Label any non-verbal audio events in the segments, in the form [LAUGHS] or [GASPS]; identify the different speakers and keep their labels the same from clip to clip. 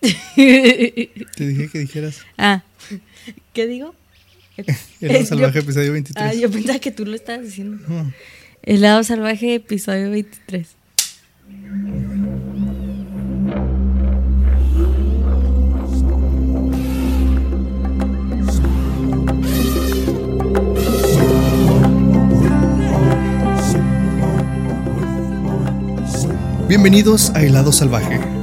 Speaker 1: [LAUGHS] Te dije que dijeras.
Speaker 2: Ah, ¿qué digo? [LAUGHS]
Speaker 1: El lado [LAUGHS] salvaje,
Speaker 2: yo-
Speaker 1: episodio 23.
Speaker 2: Ah, yo pensaba que tú lo estabas diciendo.
Speaker 1: No.
Speaker 2: El lado salvaje, episodio 23.
Speaker 1: Bienvenidos a Helado Salvaje,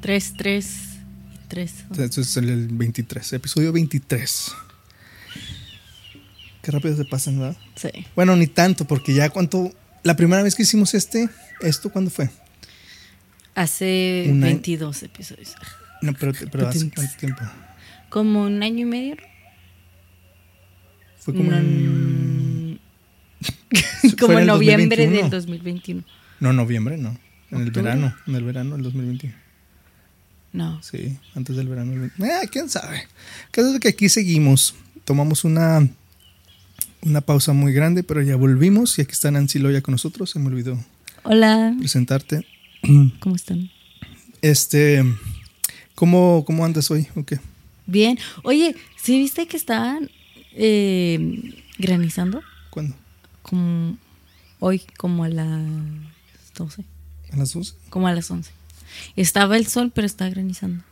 Speaker 2: 3, 3 y 3.
Speaker 1: Este es el 23, episodio 23. Qué rápido se pasan, ¿verdad?
Speaker 2: Sí.
Speaker 1: Bueno, ni tanto, porque ya cuánto. La primera vez que hicimos este, ¿esto cuándo fue?
Speaker 2: Hace
Speaker 1: Un año.
Speaker 2: 22 episodios.
Speaker 1: No, pero, pero hace cuánto tiempo.
Speaker 2: Como un año y medio. ¿no?
Speaker 1: Fue como en.
Speaker 2: Mm, [LAUGHS] como
Speaker 1: en
Speaker 2: noviembre
Speaker 1: 2021.
Speaker 2: del 2021.
Speaker 1: No, noviembre, no. En el verano, en el verano del 2021.
Speaker 2: No.
Speaker 1: Sí, antes del verano. del 20. Eh, quién sabe. Caso es que aquí seguimos. Tomamos una, una pausa muy grande, pero ya volvimos y aquí está Nancy Loya con nosotros. Se me olvidó
Speaker 2: Hola.
Speaker 1: presentarte. [CLEARS THROAT]
Speaker 2: ¿Cómo están?
Speaker 1: Este, ¿cómo, cómo andas hoy? ¿O qué?
Speaker 2: Bien. Oye, ¿sí viste que estaban eh, granizando?
Speaker 1: ¿Cuándo?
Speaker 2: Como hoy, como a las 12.
Speaker 1: ¿A las 12?
Speaker 2: Como a las 11. Estaba el sol, pero estaba granizando.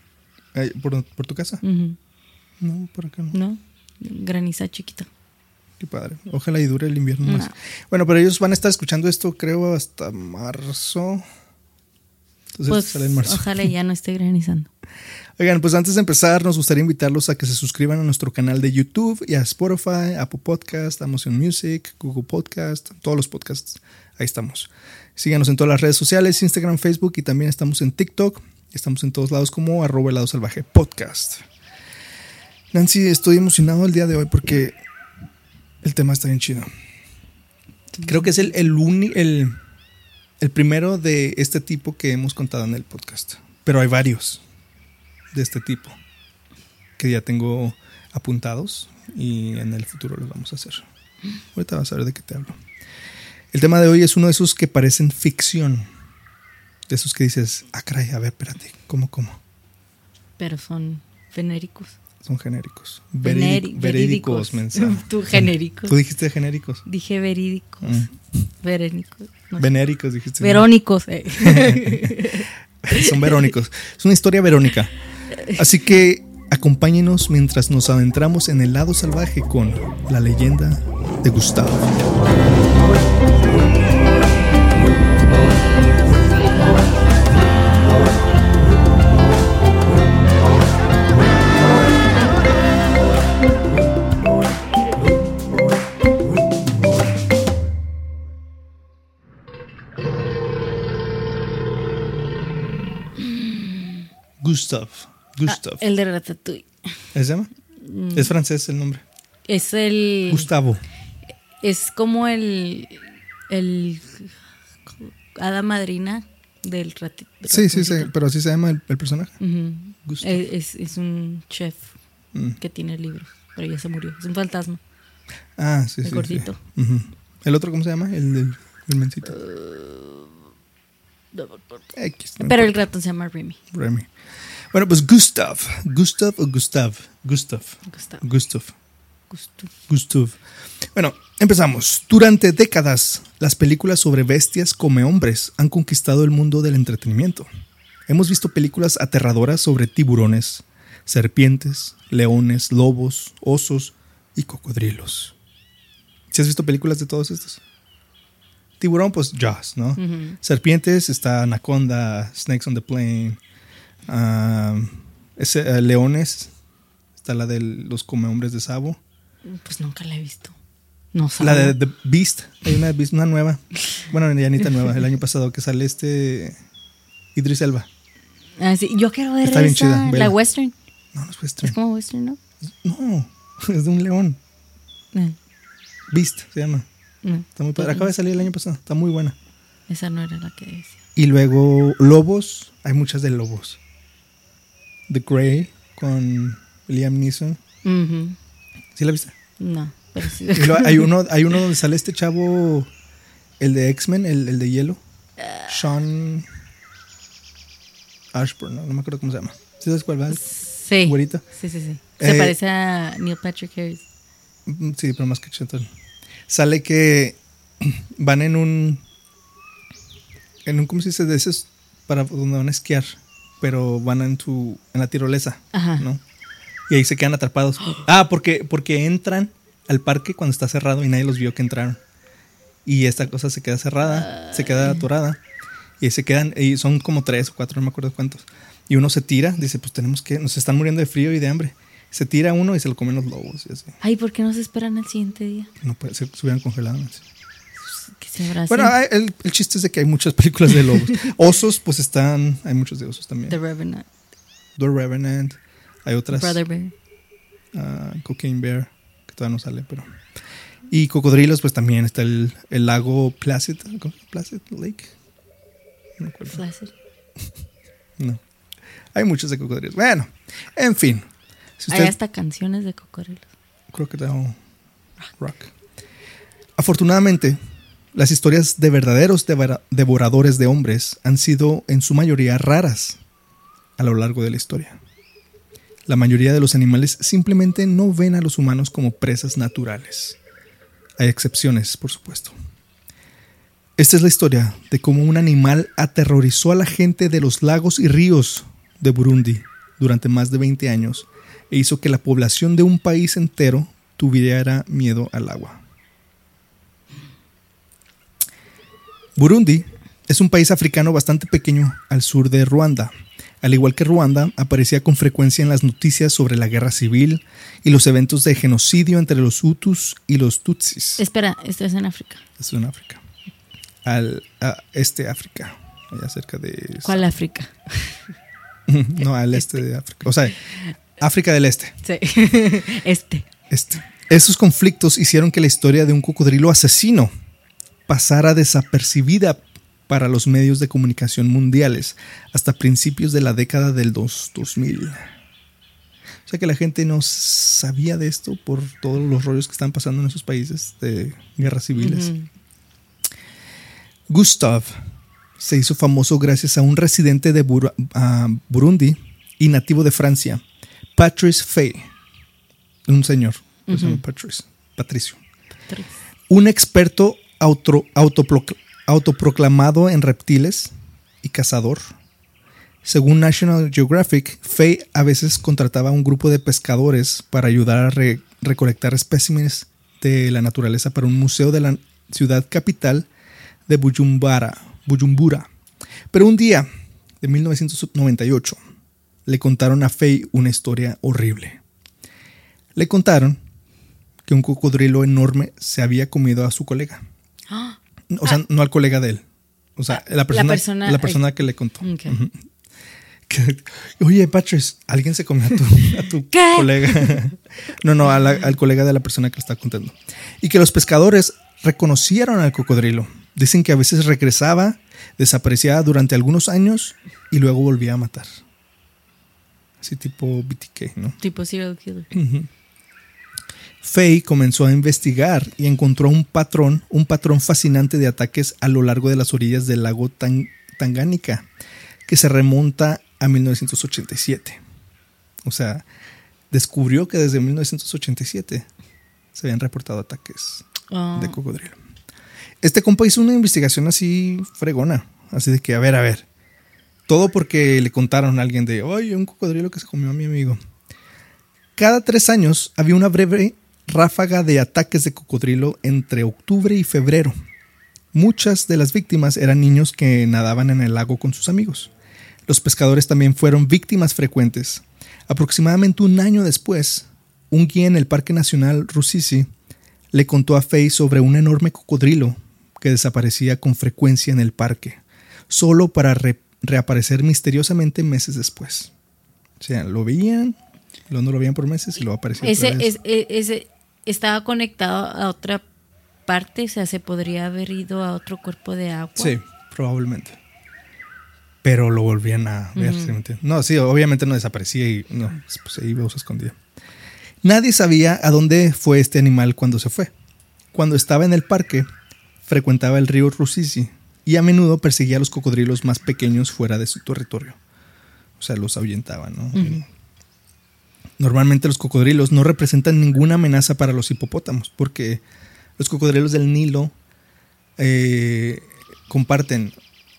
Speaker 1: Ay, ¿Por, por tu casa? No, por acá no.
Speaker 2: ¿No? Graniza chiquita.
Speaker 1: Qué padre. Ojalá y dure el invierno más.
Speaker 2: No.
Speaker 1: Bueno, pero ellos van a estar escuchando esto, creo, hasta marzo. Entonces
Speaker 2: Pues
Speaker 1: sale en marzo.
Speaker 2: ojalá ya no esté granizando. [LAUGHS]
Speaker 1: Oigan, pues antes de empezar, nos gustaría invitarlos a que se suscriban a nuestro canal de YouTube y a Spotify, Apple Podcast, Amazon Music, Google Podcast, todos los podcasts. Ahí estamos. Síganos en todas las redes sociales, Instagram, Facebook y también estamos en TikTok. Estamos en todos lados como arroba helado salvaje podcast. Nancy, estoy emocionado el día de hoy porque el tema está bien chido. Creo que es el, el, el, el primero de este tipo que hemos contado en el podcast. Pero hay varios de este tipo que ya tengo apuntados y en el futuro los vamos a hacer. Ahorita vas a ver de qué te hablo. El tema de hoy es uno de esos que parecen ficción. De esos que dices, ah, caray, a ver, espérate, ¿cómo, cómo?
Speaker 2: Pero son venéricos.
Speaker 1: Son genéricos. Verídic- verídicos, mensaje. [LAUGHS]
Speaker 2: Tú genéricos.
Speaker 1: Tú dijiste genéricos.
Speaker 2: Dije verídicos.
Speaker 1: Mm.
Speaker 2: Verénicos. no.
Speaker 1: Venéricos, dijiste.
Speaker 2: Verónicos. eh. [LAUGHS]
Speaker 1: Son verónicos. Es una historia verónica. Así que acompáñenos mientras nos adentramos en el lado salvaje con la leyenda de Gustavo. Gustav. Gustav.
Speaker 2: El de Ratatouille.
Speaker 1: ¿Se llama? Es francés el nombre.
Speaker 2: Es el.
Speaker 1: Gustavo.
Speaker 2: Es como el. El. Hada madrina del ratito.
Speaker 1: Sí, sí, sí, pero así se llama el, el personaje. Gustav.
Speaker 2: Es, es un chef
Speaker 1: Mm.
Speaker 2: que tiene libros, pero ya se murió. Es un fantasma.
Speaker 1: Ah, sí,
Speaker 2: El
Speaker 1: sí. sí.
Speaker 2: gordito.
Speaker 1: Ujú. ¿El otro cómo se llama? El del el mencito. X, no
Speaker 2: Pero el ratón se llama Remy.
Speaker 1: Remy. Bueno, pues Gustav. Gustav o Gustav. Gustav.
Speaker 2: Gustav.
Speaker 1: Gustav.
Speaker 2: Gustav.
Speaker 1: Gustav. Bueno, empezamos. Durante décadas, las películas sobre bestias come hombres han conquistado el mundo del entretenimiento. Hemos visto películas aterradoras sobre tiburones, serpientes, leones, lobos, osos y cocodrilos. ¿Sí has visto películas de todos estos? Tiburón, pues Jaws, ¿no? Serpientes está Anaconda, Snakes on the Plane. Ah, ese, eh, leones está la de los comehombres de Sabo.
Speaker 2: Pues nunca la he visto. No
Speaker 1: La
Speaker 2: sabe.
Speaker 1: de The Beast, hay una, de Beast, una nueva. Bueno, ya ni tan nueva, el año pasado que sale este Idris Elba.
Speaker 2: Ah, sí, Yo quiero ver
Speaker 1: Está bien
Speaker 2: esa,
Speaker 1: chida,
Speaker 2: la western.
Speaker 1: No, no es
Speaker 2: Es
Speaker 1: western.
Speaker 2: como western, ¿no?
Speaker 1: No, es de un león.
Speaker 2: Eh,
Speaker 1: Beast se llama. Está muy padre. Acaba de salir el año pasado. Está muy buena.
Speaker 2: Esa no era la que decía.
Speaker 1: Y luego lobos. Hay muchas de lobos. The Grey con Liam Neeson.
Speaker 2: Ujú.
Speaker 1: ¿Sí la viste?
Speaker 2: No, pero sí.
Speaker 1: Hay uno, hay uno donde sale este chavo, el de X-Men, el, el de hielo. Sean Ashburn, no, No me acuerdo cómo se llama. ¿Sí sabes cuál va?
Speaker 2: Sí.
Speaker 1: Güerito.
Speaker 2: Sí, sí, sí. Se
Speaker 1: Eh,
Speaker 2: parece a Neil Patrick Harris.
Speaker 1: Mm, Sí, pero más que chetón. Sale que [CLEARS THROAT] van en un. En un, ¿cómo se dice? De esos para donde van a esquiar. Pero van en tu. en la tirolesa.
Speaker 2: Ajá.
Speaker 1: ¿No? Y ahí se quedan atrapados. Ah, porque, porque entran al parque cuando está cerrado y nadie los vio que entraron. Y esta cosa se queda cerrada, se queda atorada. Y ahí se quedan, y son como tres o cuatro, no me acuerdo cuántos. Y uno se tira, dice, pues tenemos que, nos están muriendo de frío y de hambre. Se tira uno y se lo comen los lobos. Y así.
Speaker 2: Ay, ¿por qué no se esperan al siguiente día?
Speaker 1: No puede, se, se hubieran congelado. así.
Speaker 2: Que se
Speaker 1: Bueno, hay- el, el chiste es de que hay muchas películas de lobos. [LAUGHS] Osos, pues están, hay muchos de osos también.
Speaker 2: The Revenant,
Speaker 1: The Revenant, hay otras.
Speaker 2: Brother Bear.
Speaker 1: ah, Cocaine Bear, que todavía no sale, pero. Y cocodrilos, pues también está el, el lago Placid. Placid Lake. No acuerdo.
Speaker 2: Flaccid. [LAUGHS]
Speaker 1: No. Hay muchos de cocodrilos. Bueno, en fin. Si
Speaker 2: Hay hasta canciones de cocodrilos.
Speaker 1: Crocodile Rock. Afortunadamente, las historias de verdaderos devora- devoradores de hombres han sido en su mayoría raras a lo largo de la historia. La mayoría de los animales simplemente no ven a los humanos como presas naturales. Hay excepciones, por supuesto. Esta es la historia de cómo un animal aterrorizó a la gente de los lagos y ríos de Burundi durante más de 20 años e hizo que la población de un país entero tuviera miedo al agua. Burundi es un país africano bastante pequeño al sur de Ruanda. Al igual que Ruanda, aparecía con frecuencia en las noticias sobre la guerra civil y los eventos de genocidio entre los Hutus y los Tutsis.
Speaker 2: Espera, esto es en África.
Speaker 1: Esto en África. Al a este África, allá cerca de...
Speaker 2: ¿Cuál África? [LAUGHS]
Speaker 1: No, al este de África. O sea, África del Este.
Speaker 2: Sí. [LAUGHS] este.
Speaker 1: Este. Esos conflictos hicieron que la historia de un cocodrilo asesino pasara desapercibida para los medios de comunicación mundiales hasta principios de la década del dos- 2000. O sea que la gente no sabía de esto por todos los rollos que están pasando en esos países de guerras civiles.
Speaker 2: Ujú.
Speaker 1: Gustav se hizo famoso gracias a un residente de Bur- Burundi y nativo de Francia, Patrice Fay. Un señor, que se llama Patrice, Patricio.
Speaker 2: Tres.
Speaker 1: Un experto auto- autopro- autoproclamado en reptiles y cazador. Según National Geographic, Fay a veces contrataba a un grupo de pescadores para ayudar a re- recolectar especímenes de la naturaleza para un museo de la ciudad capital de Bujumbura, Bujumbura. Pero un día, de 1998, le contaron a Fay una historia horrible. Le contaron que un cocodrilo enorme se había comido a su colega.
Speaker 2: Ah, [GASPS]
Speaker 1: O sea, no al colega de él. O sea, la persona, la
Speaker 2: persona-
Speaker 1: persona, que le contó.
Speaker 2: ok.
Speaker 1: Ujú. Que, Oye, Patrice, alguien se comió a tu, a tu [LAUGHS]
Speaker 2: ¿Qué?
Speaker 1: colega. No, no, la- al colega de la persona que le está contando. Y que los pescadores reconocieron al cocodrilo. Dicen que a veces regresaba, desaparecía durante algunos años y luego volvía a matar. Así tipo BTK, ¿no?
Speaker 2: tipo serial killer.
Speaker 1: Fay comenzó a investigar y encontró un patrón, un patrón fascinante de ataques a lo largo de las orillas del lago Tan- Tangánica, que se remonta a 1987. O sea, descubrió que desde 1987 se habían reportado ataques
Speaker 2: Ah,
Speaker 1: de cocodrilo. Este compa hizo una investigación así fregona, así de que, a ver, a ver, todo porque le contaron a alguien de, oye, un cocodrilo que se comió a mi amigo. Cada tres años había una breve ráfaga de ataques de cocodrilo entre octubre y febrero. Muchas de las víctimas eran niños que nadaban en el lago con sus amigos. Los pescadores también fueron víctimas frecuentes. Aproximadamente un año después, un guía en el Parque Nacional Rusizi le contó a Faye sobre un enorme cocodrilo que desaparecía con frecuencia en el parque, solo para re- reaparecer misteriosamente meses después. O sea, lo veían luego no lo veían por meses y luego aparecía
Speaker 2: Ese,
Speaker 1: otra vez.
Speaker 2: es- e- ese estaba conectado a otra parte, o sea, se podría haber ido a otro cuerpo de agua.
Speaker 1: Sí, probablemente. Pero lo volvían a ver, ¿sí me entiendes? No, sí, obviamente no desaparecía y no, pues se iba o se escondía. Nadie sabía a dónde fue este animal cuando se fue. Cuando estaba en el parque, frecuentaba el río Rusizi y a menudo perseguía a los cocodrilos más pequeños fuera de su territorio. O sea, los ahuyentaba, ¿no? Normalmente los cocodrilos no representan ninguna amenaza para los hipopótamos porque los cocodrilos del Nilo eh, comparten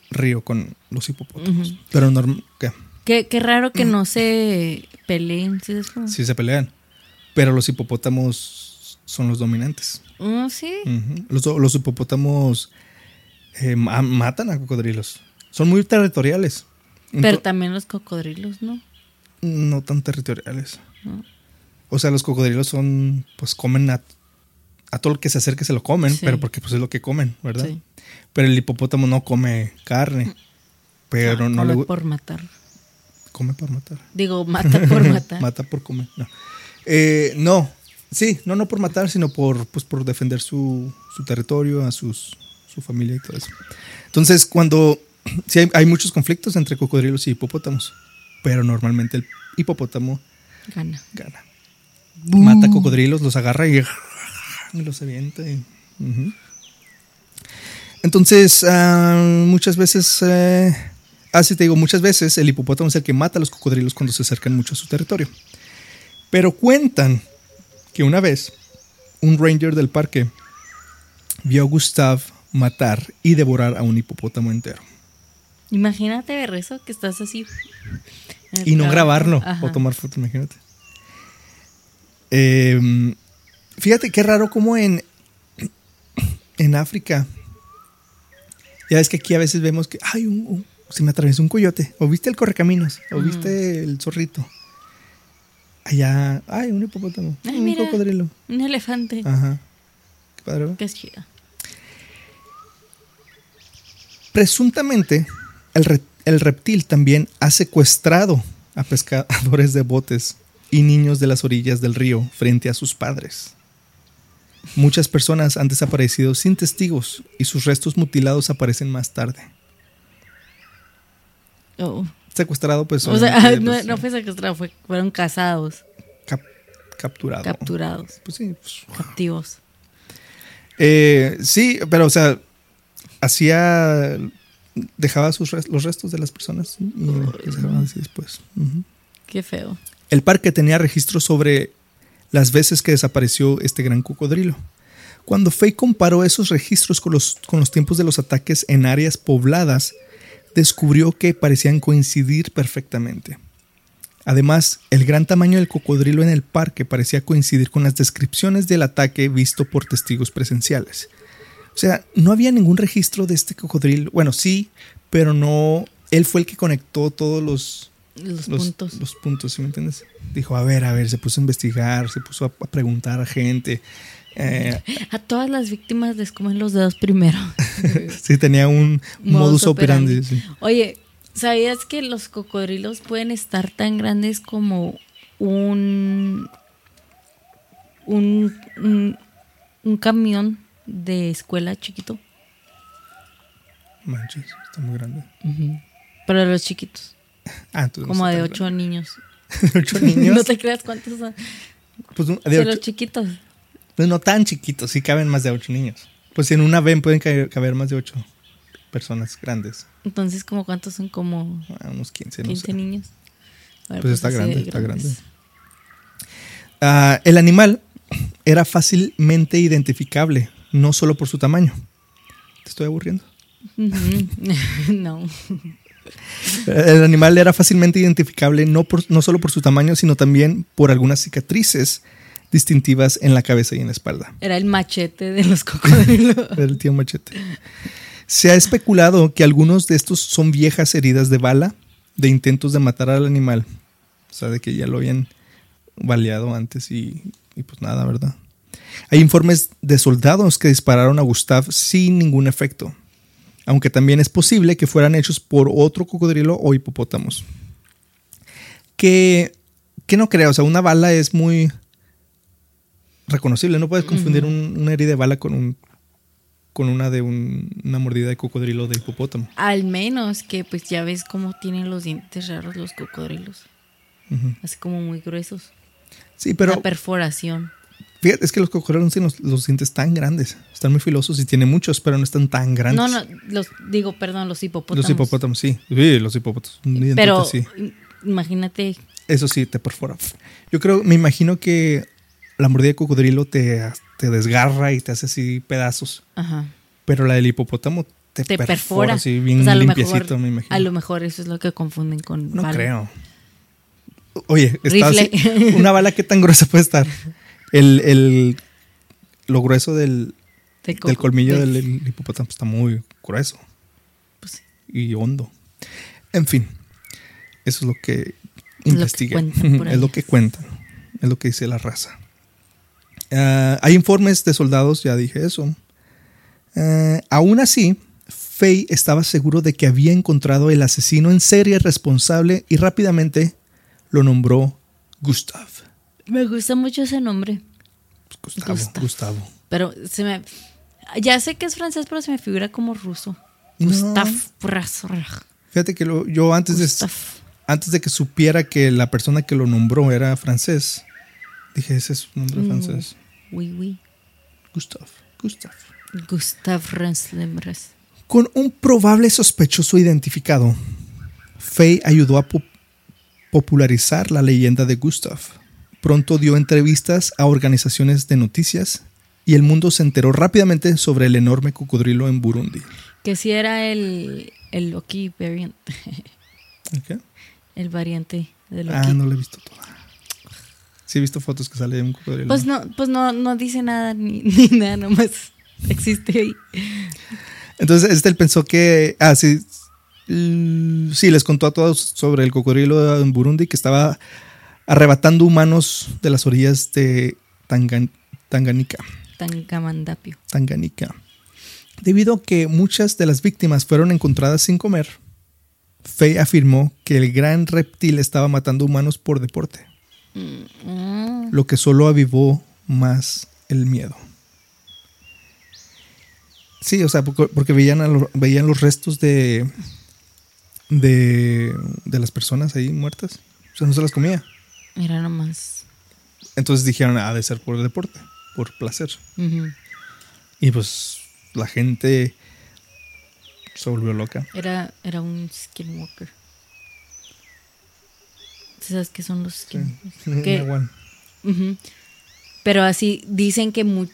Speaker 1: río con los hipopótamos. Pero norm ¿qué?
Speaker 2: Qué, qué raro que no se peleen. ¿sí
Speaker 1: se pelean. Pero los hipopótamos son los dominantes.
Speaker 2: Mm, sí.
Speaker 1: Los, los hipopótamos eh, ma- matan a cocodrilos. Son muy territoriales.
Speaker 2: Pero
Speaker 1: Ento-
Speaker 2: también los cocodrilos, ¿no?
Speaker 1: No tan territoriales.
Speaker 2: No.
Speaker 1: O sea, los cocodrilos son, pues comen a, a todo el que se acerque se lo comen,
Speaker 2: Sí.
Speaker 1: pero porque pues es lo que comen, ¿verdad?
Speaker 2: Sí.
Speaker 1: Pero el hipopótamo no come carne, pero
Speaker 2: Ah,
Speaker 1: no
Speaker 2: come
Speaker 1: le
Speaker 2: por matar.
Speaker 1: come por matar.
Speaker 2: Digo, mata por [LAUGHS] matar.
Speaker 1: Mata por comer. No. Eh, no. Sí, no, no por matar, sino por, pues, por defender su, su territorio, a sus, su familia y todo eso. Entonces, cuando [CLEARS THROAT] sí hay, hay muchos conflictos entre cocodrilos y hipopótamos, pero normalmente el hipopótamo
Speaker 2: Gana.
Speaker 1: gana. Mata cocodrilos, los agarra y, y los avienta. y-. Entonces, ah, muchas veces, eh, así te digo, muchas veces el hipopótamo es el que mata a los cocodrilos cuando se acercan mucho a su territorio. Pero cuentan que una vez un ranger del parque vio a Gustav matar y devorar a un hipopótamo entero.
Speaker 2: Imagínate ver eso, que estás así.
Speaker 1: Y no grabarlo
Speaker 2: Ajá.
Speaker 1: o tomar foto, imagínate. Eh, fíjate qué raro como en, en África. Ya ves que aquí a veces vemos que ay, un- un- se me atravesó un coyote. O viste el correcaminos. O viste el zorrito. Allá, ay, un hipopótamo.
Speaker 2: Ay,
Speaker 1: un
Speaker 2: mira.
Speaker 1: cocodrilo.
Speaker 2: Un elefante.
Speaker 1: Ajá. Qué padre,
Speaker 2: es chida.
Speaker 1: Presuntamente, el, re- el reptil también ha secuestrado a pescadores de botes y niños de las orillas del río frente a sus padres. Muchas personas han desaparecido sin testigos y sus restos mutilados aparecen más tarde.
Speaker 2: Oh.
Speaker 1: Secuestrado, pues.
Speaker 2: O sea, [LAUGHS] no,
Speaker 1: pues,
Speaker 2: no fue secuestrado, fue, fueron cazados,
Speaker 1: cap- capturado.
Speaker 2: capturados,
Speaker 1: Pues sí, pues,
Speaker 2: captivos.
Speaker 1: Eh, sí, pero o sea, hacía. Dejaba sus los restos de las personas y los dejaban así después.
Speaker 2: Qué feo.
Speaker 1: El parque tenía registros sobre las veces que desapareció este gran cocodrilo. Cuando Fay comparó esos registros con los, con los tiempos de los ataques en áreas pobladas, descubrió que parecían coincidir perfectamente. Además, el gran tamaño del cocodrilo en el parque parecía coincidir con las descripciones del ataque visto por testigos presenciales. O sea, no había ningún registro de este cocodrilo. Bueno, sí, pero no. Él fue el que conectó todos los,
Speaker 2: Los,
Speaker 1: los
Speaker 2: puntos.
Speaker 1: Los puntos, ¿sí me entiendes? Dijo, a ver, a ver, se puso a investigar, se puso a, a preguntar a gente. Eh,
Speaker 2: A todas las víctimas les comen los dedos primero. [LAUGHS]
Speaker 1: sí, tenía un modus, operandi. sí.
Speaker 2: Oye, ¿sabías que los cocodrilos pueden estar tan grandes como un un, un, un camión de escuela chiquito?
Speaker 1: Manches, está muy grande.
Speaker 2: Pero de los chiquitos, [LAUGHS]
Speaker 1: Ah,
Speaker 2: como [LAUGHS] de ocho niños.
Speaker 1: ¿Ocho niños? [LAUGHS]
Speaker 2: no te creas cuántos son.
Speaker 1: Pues,
Speaker 2: De, los chiquitos.
Speaker 1: pues no tan chiquitos, sí caben más de ocho niños. Pues en una ven pueden caber, caber más de ocho personas grandes.
Speaker 2: Entonces, como cuántos son como
Speaker 1: Ah, unos 15, no
Speaker 2: 15
Speaker 1: sé.
Speaker 2: niños. Bueno,
Speaker 1: Pues está grande,
Speaker 2: de
Speaker 1: está
Speaker 2: grandes.
Speaker 1: grande. Ah, el animal era fácilmente identificable, no solo por su tamaño. Te estoy aburriendo. [LAUGHS]
Speaker 2: No. [LAUGHS]
Speaker 1: El animal era fácilmente identificable no, por, no solo por su tamaño, sino también por algunas cicatrices distintivas en la cabeza y en la espalda.
Speaker 2: Era el machete de los cocodrilos.
Speaker 1: Era [LAUGHS] el tío Machete. Se ha especulado que algunos de estos son viejas heridas de bala de intentos de matar al animal. O sea, de que ya lo habían baleado antes y, y pues nada, ¿verdad? Hay informes de soldados que dispararon a Gustav sin ningún efecto, aunque también es posible que fueran hechos por otro cocodrilo o hipopótamos. Que que no creo, o sea, una bala es muy reconocible. No puedes confundir un- una herida de bala con un con una de un- una mordida de cocodrilo de hipopótamo.
Speaker 2: Al menos que pues ya ves cómo tienen los dientes raros los cocodrilos. Así como muy gruesos.
Speaker 1: Sí, pero
Speaker 2: Una perforación.
Speaker 1: Fíjate, es que los cocodrilos tienen los, los dientes tan grandes. Están muy filosos y tienen muchos, pero no están tan grandes.
Speaker 2: No, no, los digo, perdón, los hipopótamos.
Speaker 1: Los hipopótamos, sí. Sí, los hipopótamos.
Speaker 2: Pero
Speaker 1: sí.
Speaker 2: imagínate,
Speaker 1: Eso sí, te perfora. Yo creo, me imagino que la mordida de cocodrilo te, te desgarra y te hace así pedazos.
Speaker 2: ajá,
Speaker 1: Pero la del hipopótamo te,
Speaker 2: te
Speaker 1: perfora,
Speaker 2: perfora.
Speaker 1: así bien limpiecito,
Speaker 2: mejor-
Speaker 1: me imagino.
Speaker 2: A lo mejor eso es lo que confunden con
Speaker 1: no
Speaker 2: bala.
Speaker 1: creo. Oye, está así- una bala, ¿qué tan gruesa puede estar? [LAUGHS] El, el- lo grueso del, colmillo
Speaker 2: de-
Speaker 1: del hipopótamo está muy grueso
Speaker 2: pues sí.
Speaker 1: y hondo. En fin, eso es lo que investigué. es lo [LAUGHS] que cuentan. Es lo que dice la raza. Ah, hay informes de soldados, ya dije eso. Ah, aún así, Faye estaba seguro de que había encontrado el asesino en serie responsable y rápidamente lo nombró Gustav.
Speaker 2: Me gusta mucho ese nombre.
Speaker 1: Gustavo.
Speaker 2: Gustav.
Speaker 1: Gustavo.
Speaker 2: Pero se me. Ya sé que es francés, pero se me figura como ruso.
Speaker 1: No.
Speaker 2: Gustav.
Speaker 1: Fíjate que lo- yo antes de,
Speaker 2: Gustav.
Speaker 1: antes de que supiera que la persona que lo nombró era francés, dije, ese es su nombre
Speaker 2: Mm.
Speaker 1: francés.
Speaker 2: Oui, oui.
Speaker 1: Gustav. Gustav.
Speaker 2: Gustav Renslembres.
Speaker 1: Con un probable sospechoso identificado, Faye ayudó a po- popularizar la leyenda de Gustav. Pronto dio entrevistas a organizaciones de noticias y el mundo se enteró rápidamente sobre el enorme cocodrilo en Burundi.
Speaker 2: Que si era el, el Loki variant.
Speaker 1: ¿Ok?
Speaker 2: El variante de Loki.
Speaker 1: Ah, no lo he visto toda. Sí he visto fotos que sale de un cocodrilo.
Speaker 2: Pues no, pues no, no dice nada ni, [LAUGHS] ni nada, nomás existe ahí.
Speaker 1: Entonces, este él pensó que. Ah, sí. Sí, les contó a todos sobre el cocodrilo en Burundi que estaba arrebatando humanos de las orillas de Tangan- Tanganica.
Speaker 2: Tangamandapio.
Speaker 1: Tanganica. Debido a que muchas de las víctimas fueron encontradas sin comer, Faye afirmó que el gran reptil estaba matando humanos por deporte,
Speaker 2: Mm,
Speaker 1: lo que solo avivó más el miedo. Sí, o sea, porque, porque veían, a lo- veían los restos de, de, de las personas ahí muertas. O sea, no se las comía.
Speaker 2: Era nomás.
Speaker 1: Entonces dijeron, ha de ser por deporte, por placer. Y pues la gente se volvió loca.
Speaker 2: Era, era un skinwalker. ¿Sabes qué son los skinwalkers? [LAUGHS] ¿Qué?
Speaker 1: Una one.
Speaker 2: Ujú. Pero así dicen que mu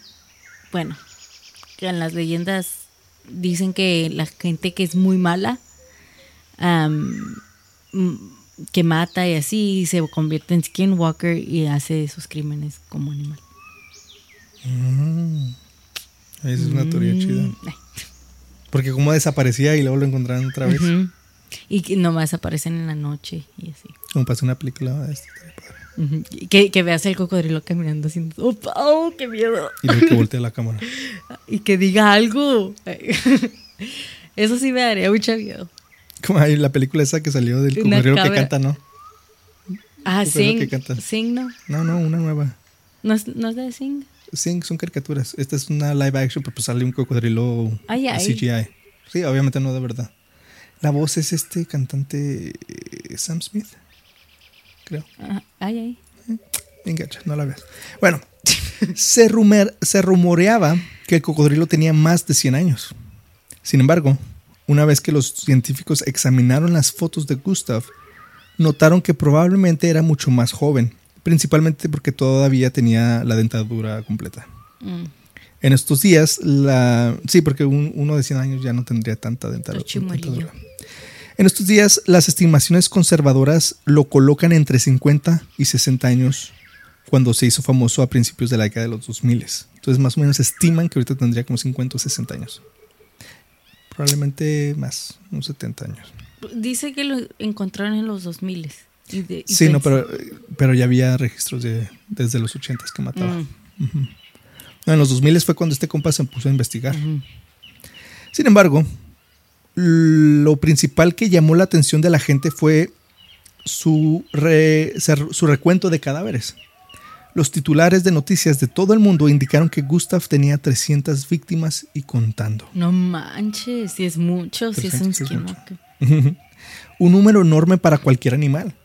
Speaker 2: bueno, que en las leyendas dicen que la gente que es muy mala, que mata y así, se convierte en skinwalker y hace esos crímenes como animal.
Speaker 1: Mm. Esa es una teoría
Speaker 2: Mm,
Speaker 1: chida. Porque como desaparecía y luego lo encontraron otra vez.
Speaker 2: Y que nomás aparecen en la noche y así.
Speaker 1: Como pasó una película de este.
Speaker 2: Ujú. Y Que, que veas el cocodrilo caminando haciendo, ¡oh, oh, qué miedo!
Speaker 1: Y luego que voltea la cámara. [LAUGHS]
Speaker 2: Y que diga algo. [LAUGHS] Eso sí me daría mucho miedo.
Speaker 1: Como hay la película esa que salió del cocodrilo que canta, ¿no?
Speaker 2: Ah, Sing.
Speaker 1: canta.
Speaker 2: Sing, ¿no?
Speaker 1: No, no, una nueva.
Speaker 2: ¿No es, no es de Sing?
Speaker 1: Sí, son caricaturas. Esta es una live action, pero pues sale un cocodrilo
Speaker 2: Ay, ay.
Speaker 1: CGI. Sí, obviamente no de verdad. La voz es este cantante eh, Sam Smith, creo.
Speaker 2: Ah, ay, ay.
Speaker 1: Bien gacha, no la veas. Bueno, [LAUGHS] se, rumer- se rumoreaba que el cocodrilo tenía más de 100 años. Sin embargo, una vez que los científicos examinaron las fotos de Gustav, notaron que probablemente era mucho más joven, principalmente porque todavía tenía la dentadura completa.
Speaker 2: Mm,
Speaker 1: En estos días, la. Sí, porque un- uno de 100 años ya no tendría tanta dentadura. En estos días, las estimaciones conservadoras lo colocan entre 50 y 60 años cuando se hizo famoso a principios de la década de los 2000. Entonces, más o menos estiman que ahorita tendría como 50 o 60 años. Probablemente más, unos 70 años.
Speaker 2: Dice que lo encontraron en los 2000 y de- y
Speaker 1: Sí, no, pero, pero ya había registros de, desde los 80 que mataba.
Speaker 2: Mm,
Speaker 1: No, en los 2000 fue cuando este compa se puso a investigar. Sin embargo, lo principal que llamó la atención de la gente fue su, re- su recuento de cadáveres. Los titulares de noticias de todo el mundo indicaron que Gustav tenía 300 víctimas y contando.
Speaker 2: No manches, si es mucho, si es un
Speaker 1: 300 es
Speaker 2: esquinoque. [LAUGHS]
Speaker 1: Un número enorme para cualquier animal.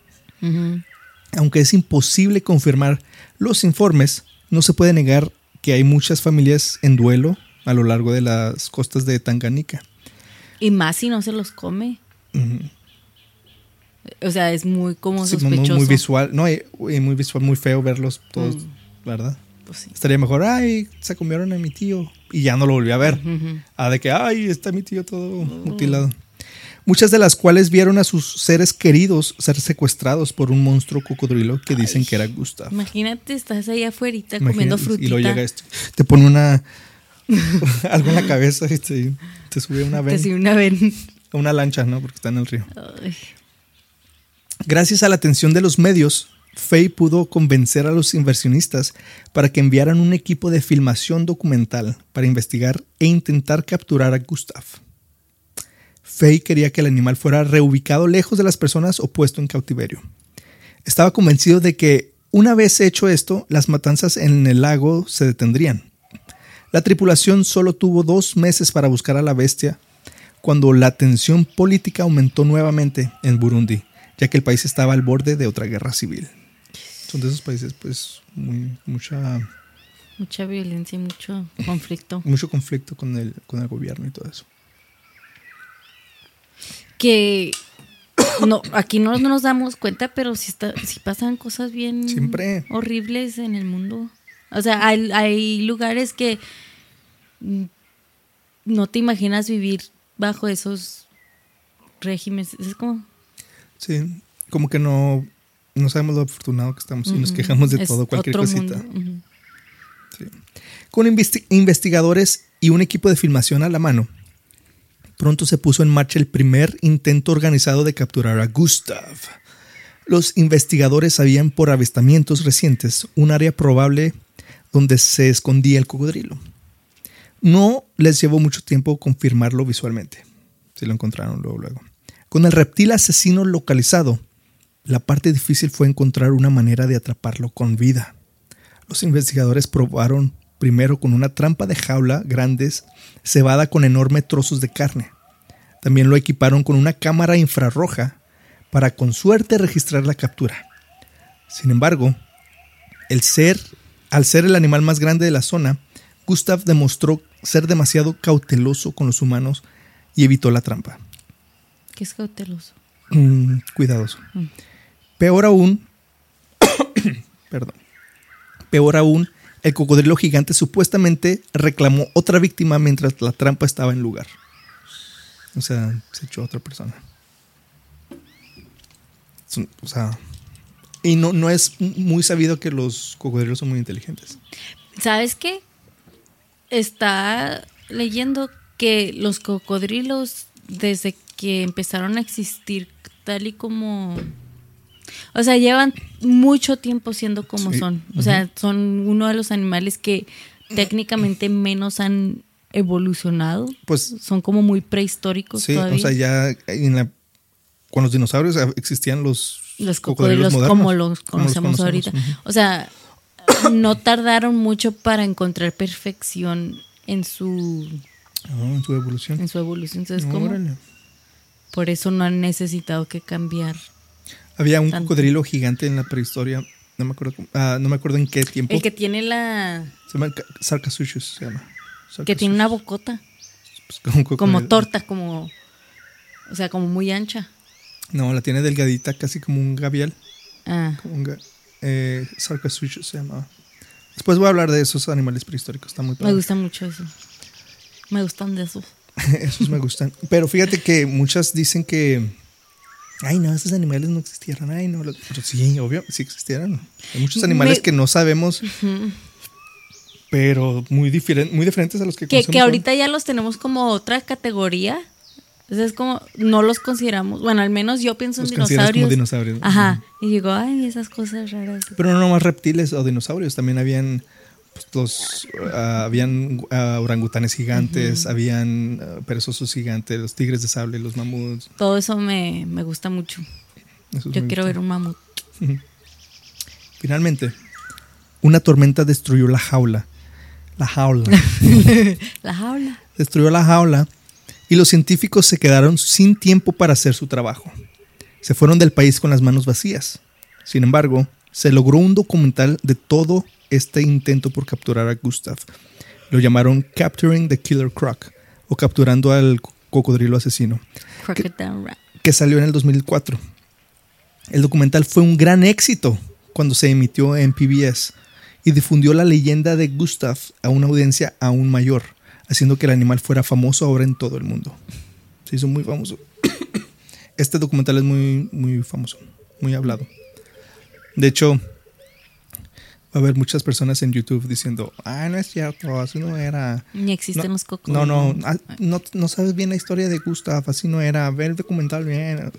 Speaker 1: Aunque es imposible confirmar los informes, no se puede negar que hay muchas familias en duelo a lo largo de las costas de Tanganica.
Speaker 2: Y más si no se los come. O sea, es muy como
Speaker 1: Sí, muy,
Speaker 2: sospechoso.
Speaker 1: muy visual, no, y- y muy visual, muy feo verlos todos,
Speaker 2: Mm.
Speaker 1: ¿verdad?
Speaker 2: Pues sí.
Speaker 1: Estaría mejor, ay, se comieron a mi tío y ya no lo volví a ver.
Speaker 2: Ujú.
Speaker 1: Ah, de que, ay, está mi tío todo mutilado. Muchas de las cuales vieron a sus seres queridos ser secuestrados por un monstruo cocodrilo que dicen que era Gustav.
Speaker 2: Imagínate, estás ahí afuera comiendo
Speaker 1: y
Speaker 2: frutita.
Speaker 1: luego llega este, te pone una [LAUGHS] algo en la cabeza y te, te sube a una, [LAUGHS]
Speaker 2: Te
Speaker 1: ven-
Speaker 2: sirve una ven.
Speaker 1: a una lancha, ¿no? Porque está en el río.
Speaker 2: Ay,
Speaker 1: Gracias a la atención de los medios, Faye pudo convencer a los inversionistas para que enviaran un equipo de filmación documental para investigar e intentar capturar a Gustav. Faye quería que el animal fuera reubicado lejos de las personas o puesto en cautiverio. Estaba convencido de que una vez hecho esto, las matanzas en el lago se detendrían. La tripulación solo tuvo dos meses para buscar a la bestia cuando la tensión política aumentó nuevamente en Burundi, ya que el país estaba al borde de otra guerra civil. Son de esos países, pues, muy, mucha,
Speaker 2: mucha violencia y mucho conflicto. [LAUGHS]
Speaker 1: mucho conflicto con el, con el gobierno y todo eso.
Speaker 2: Que [COUGHS] no, aquí no nos damos cuenta, pero sí, está, sí pasan cosas bien
Speaker 1: Siempre.
Speaker 2: horribles en el mundo. O sea, hay, hay lugares que no te imaginas vivir bajo esos regímenes. Es como.
Speaker 1: Sí, como que no, no sabemos lo afortunado que estamos y nos quejamos de
Speaker 2: es
Speaker 1: todo, cualquier cosita. Sí. Con investi- investigadores y un equipo de filmación a la mano, pronto se puso en marcha el primer intento organizado de capturar a Gustav. Los investigadores sabían por avistamientos recientes un área probable donde se escondía el cocodrilo. No les llevó mucho tiempo confirmarlo visualmente. Si lo encontraron luego, luego. Con el reptil asesino localizado, la parte difícil fue encontrar una manera de atraparlo con vida. Los investigadores probaron primero con una trampa de jaula grandes cebada con enormes trozos de carne. También lo equiparon con una cámara infrarroja para con suerte registrar la captura. Sin embargo, el ser, al ser el animal más grande de la zona, Gustav demostró ser demasiado cauteloso con los humanos y evitó la trampa.
Speaker 2: Que es cauteloso.
Speaker 1: Mm, cuidadoso.
Speaker 2: Mm.
Speaker 1: Peor aún, [COUGHS] perdón. Peor aún, el cocodrilo gigante supuestamente reclamó otra víctima mientras la trampa estaba en lugar. O sea, se echó a otra persona. O sea, y no, no es muy sabido que los cocodrilos son muy inteligentes.
Speaker 2: ¿Sabes qué? Está leyendo que los cocodrilos, desde que empezaron a existir, tal y como. O sea, llevan mucho tiempo siendo como
Speaker 1: Sí.
Speaker 2: son. O sea, son uno de los animales que técnicamente menos han evolucionado.
Speaker 1: Pues
Speaker 2: Son como muy prehistóricos
Speaker 1: sí,
Speaker 2: todavía.
Speaker 1: o sea, ya en la, con los dinosaurios existían los,
Speaker 2: los cocodrilos
Speaker 1: modernos,
Speaker 2: como los
Speaker 1: como
Speaker 2: conocemos
Speaker 1: conocemos.
Speaker 2: ahorita. O sea, [COUGHS] no tardaron mucho para encontrar perfección en su
Speaker 1: Ah, en su evolución.
Speaker 2: en su evolución. Entonces,
Speaker 1: Órale.
Speaker 2: Por eso no han necesitado que cambiar.
Speaker 1: Había un
Speaker 2: Tanto.
Speaker 1: cocodrilo gigante en la prehistoria. No me acuerdo, ah, no me acuerdo en qué tiempo.
Speaker 2: El que tiene la
Speaker 1: Se llama Ca- Sarcasuchus, se llama.
Speaker 2: que tiene una bocota
Speaker 1: Pues, como,
Speaker 2: torta, como o sea, como muy ancha.
Speaker 1: No, la tiene delgadita, casi como un gavial.
Speaker 2: Ah,
Speaker 1: Como un ga- eh, Sarcasuchus se llama. Después voy a hablar de esos animales prehistóricos. Está muy
Speaker 2: me
Speaker 1: padre.
Speaker 2: gusta mucho eso. Me gustan de esos. [LAUGHS]
Speaker 1: Esos me gustan. Pero fíjate que muchas dicen que. Ay, no, esos animales no existieran. Ay, no. los- Pero sí, obvio, sí existieran. Hay muchos animales
Speaker 2: Me-
Speaker 1: que no sabemos, pero muy, diferen- muy diferentes a los que
Speaker 2: Que, que ahorita ya los tenemos como otra categoría. Entonces es como, no los consideramos. Bueno, al menos yo pienso
Speaker 1: Los
Speaker 2: en
Speaker 1: como
Speaker 2: dinosaurios.
Speaker 1: dinosaurios.
Speaker 2: Ajá. Y digo, ay, esas cosas raras.
Speaker 1: Pero no nomás reptiles o dinosaurios, también habían pues, los ah, habían ah, orangutanes gigantes, habían ah, perezosos gigantes, los tigres de sable, los mamuts.
Speaker 2: Todo eso me, me gusta mucho. Yo quiero ver un mamut.
Speaker 1: Finalmente, una tormenta destruyó la jaula. La jaula. [LAUGHS]
Speaker 2: La jaula.
Speaker 1: destruyó la jaula y los científicos se quedaron sin tiempo para hacer su trabajo. Se fueron del país con las manos vacías. Sin embargo, se logró un documental de todo este intento por capturar a Gustav. Lo llamaron Capturing the Killer Croc o Capturando al Cocodrilo Asesino, que salió en el 2004. El documental fue un gran éxito cuando se emitió en PBS y difundió la leyenda de Gustav a una audiencia aún mayor, haciendo que el animal fuera famoso ahora en todo el mundo. Se hizo muy famoso. [COUGHS] Este documental es muy, muy famoso, muy hablado. De hecho, va a haber muchas personas en YouTube diciendo, ah, no es cierto, así no era.
Speaker 2: Ni existen
Speaker 1: No,
Speaker 2: cocodrilos.
Speaker 1: no, ah, no, no sabes bien la historia de Gustav, así no era, ver el documental bien.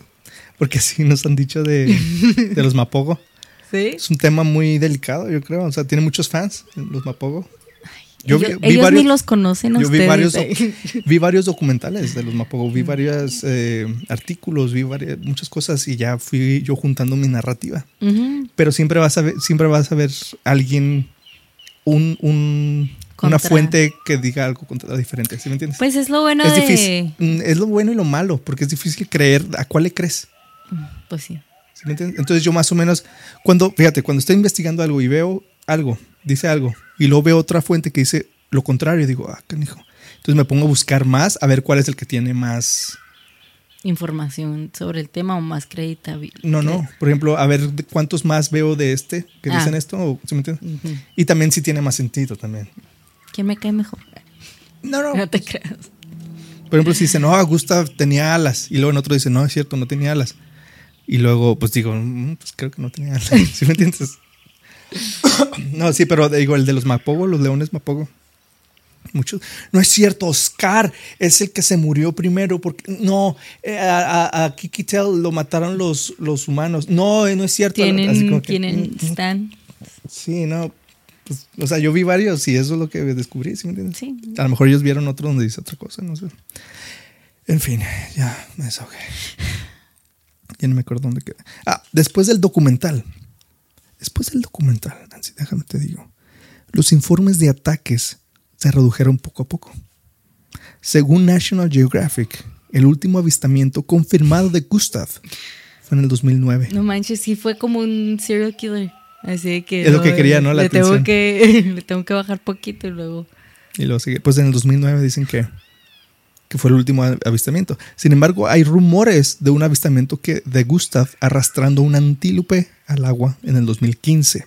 Speaker 1: Porque así nos han dicho de, [LAUGHS] de los Mapogo.
Speaker 2: ¿Sí?
Speaker 1: Es un tema muy delicado, yo creo. O sea, tiene muchos fans, los Mapogo. Yo
Speaker 2: ellos
Speaker 1: vi- vi
Speaker 2: ellos
Speaker 1: varios-
Speaker 2: ni los conocen
Speaker 1: Yo vi
Speaker 2: ustedes.
Speaker 1: varios,
Speaker 2: eh.
Speaker 1: vi varios documentales de los Mapogo, vi varios eh, artículos, vi varias, muchas cosas y ya fui yo juntando mi narrativa.
Speaker 2: Ujú.
Speaker 1: Pero siempre vas a ver, siempre vas a ver alguien, un, un- una fuente que diga algo diferente, ¿sí me entiendes?
Speaker 2: Pues es lo bueno
Speaker 1: es
Speaker 2: de...
Speaker 1: difícil. Mm, Es lo bueno y lo malo, porque es difícil creer a cuál le crees.
Speaker 2: Pues sí.
Speaker 1: ¿sí me entiendes? Entonces yo más o menos, cuando, fíjate, cuando estoy investigando algo y veo algo, dice algo, y luego veo otra fuente que dice lo contrario, digo, ah, canijo. Entonces me pongo a buscar más, a ver cuál es el que tiene más...
Speaker 2: Información sobre el tema o más creditable.
Speaker 1: No, no. Por ejemplo, a ver cuántos más veo de este que
Speaker 2: Ah.
Speaker 1: dicen esto, o- ¿sí me entiendes? Y también si tiene más sentido también.
Speaker 2: ¿Quién me cae mejor?
Speaker 1: No, no. [LAUGHS]
Speaker 2: No te creas.
Speaker 1: Por ejemplo, si dice, no, Gustav tenía alas. Y luego en otro dice, no, es cierto, no tenía alas. Y luego, pues digo, "Mm, pues creo que no tenía alas. [LAUGHS] ¿Sí me entiendes? No, sí, pero digo, el de los Mapogo, los leones Mapogo. Muchos. No es cierto, Oscar es el que se murió primero. Porque no, eh, a, a, a Kikitel lo mataron los, los humanos. No, eh, no es cierto. Así
Speaker 2: Tienen,
Speaker 1: como que,
Speaker 2: tienen,
Speaker 1: mm, mm,
Speaker 2: están.
Speaker 1: Sí, no. Pues, o sea, yo vi varios y eso es lo que descubrí, ¿sí me entiendes?
Speaker 2: Sí.
Speaker 1: A lo mejor ellos vieron otro donde dice otra cosa, no sé. En fin, ya me desahogué. Ya no me acuerdo dónde quedé. Ah, después del documental. Después del documental, Nancy, déjame te digo. Los informes de ataques se redujeron poco a poco. Según National Geographic, el último avistamiento confirmado de Gustav fue en el 2009.
Speaker 2: No manches, sí fue como un serial killer. Así que.
Speaker 1: Es lo que quería, ¿no? La
Speaker 2: le tengo que [LAUGHS] Le tengo que bajar poquito y luego.
Speaker 1: Y luego sigue. Pues en el 2009 dicen que, que fue el último avistamiento. Sin embargo, hay rumores de un avistamiento que, de Gustav arrastrando un antílope al agua en el 2015.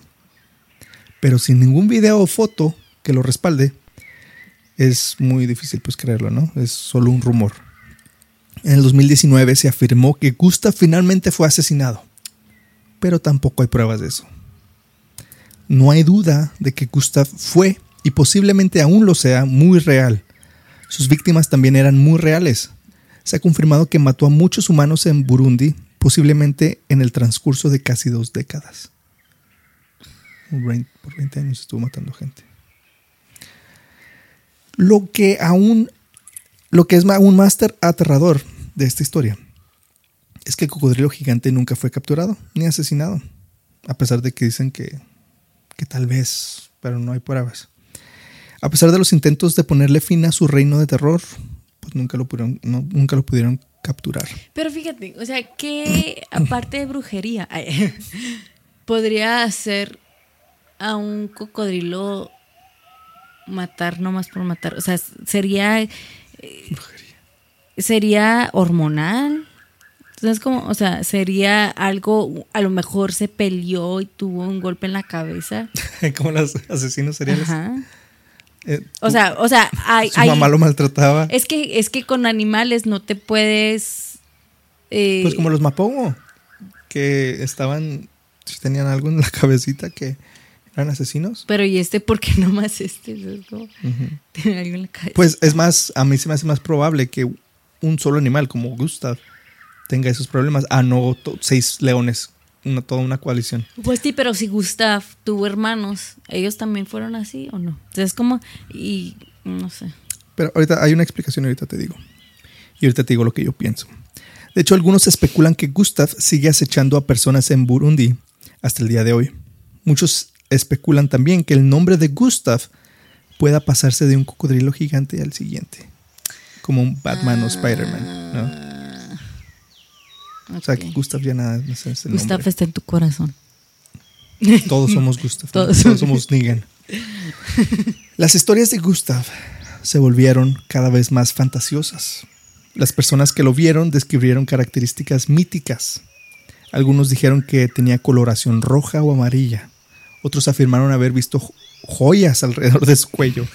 Speaker 1: Pero sin ningún video o foto que lo respalde, es muy difícil pues creerlo, ¿no? Es solo un rumor. En el 2019 se afirmó que Gustav finalmente fue asesinado. Pero tampoco hay pruebas de eso. No hay duda de que Gustav fue, y posiblemente aún lo sea, muy real. Sus víctimas también eran muy reales. Se ha confirmado que mató a muchos humanos en Burundi, posiblemente en el transcurso de casi dos décadas. Por 20 por 20 años estuvo matando gente. Lo que aún, lo que es ma- aún más ter- aterrador de esta historia es que el cocodrilo gigante nunca fue capturado ni asesinado, a pesar de que dicen que que tal vez, pero no hay pruebas. A pesar de los intentos de ponerle fin a su reino de terror, pues nunca lo pudieron, no- nunca lo pudieron capturar.
Speaker 2: Pero fíjate, o sea, que [CLEARS THROAT] aparte de brujería, [LAUGHS] podría hacer a un cocodrilo matar nomás por matar. O sea, sería. eh, sería hormonal. Entonces, como, o sea, sería algo, a lo mejor se peleó y tuvo un golpe en la cabeza. [LAUGHS]
Speaker 1: Como los asesinos seriales.
Speaker 2: Ajá.
Speaker 1: Eh,
Speaker 2: O sea, o sea, hay,
Speaker 1: su
Speaker 2: hay-
Speaker 1: mamá lo maltrataba.
Speaker 2: es que, es que con animales no te puedes. eh,
Speaker 1: Pues como los Mapogo, que estaban, tenían algo en la cabecita que eran asesinos.
Speaker 2: Pero y este, ¿por qué nomás este? Es como tener algo en la cabeza.
Speaker 1: Pues es más, a mí se me hace más probable que un solo animal como Gustav tenga esos problemas, a no to- seis leones, una, toda una coalición.
Speaker 2: Pues sí, pero si Gustav tuvo hermanos, ¿ellos también fueron así o no? Entonces es como, y no sé.
Speaker 1: Pero ahorita hay una explicación, ahorita te digo. Y ahorita te digo lo que yo pienso. De hecho, algunos especulan que Gustav sigue acechando a personas en Burundi hasta el día de hoy. Muchos especulan también que el nombre de Gustav pueda pasarse de un cocodrilo gigante al siguiente, como un Batman o Spider-Man. ¿no? O sea, que Gustav ya nada es
Speaker 2: Gustav
Speaker 1: nombre.
Speaker 2: está en tu corazón.
Speaker 1: Todos somos Gustav. [LAUGHS]
Speaker 2: Todos
Speaker 1: Todos, somos Negan. Las historias de Gustav se volvieron cada vez más fantasiosas. Las personas que lo vieron describieron características míticas. Algunos dijeron que tenía coloración roja o amarilla. Otros afirmaron haber visto jo- joyas alrededor de su cuello.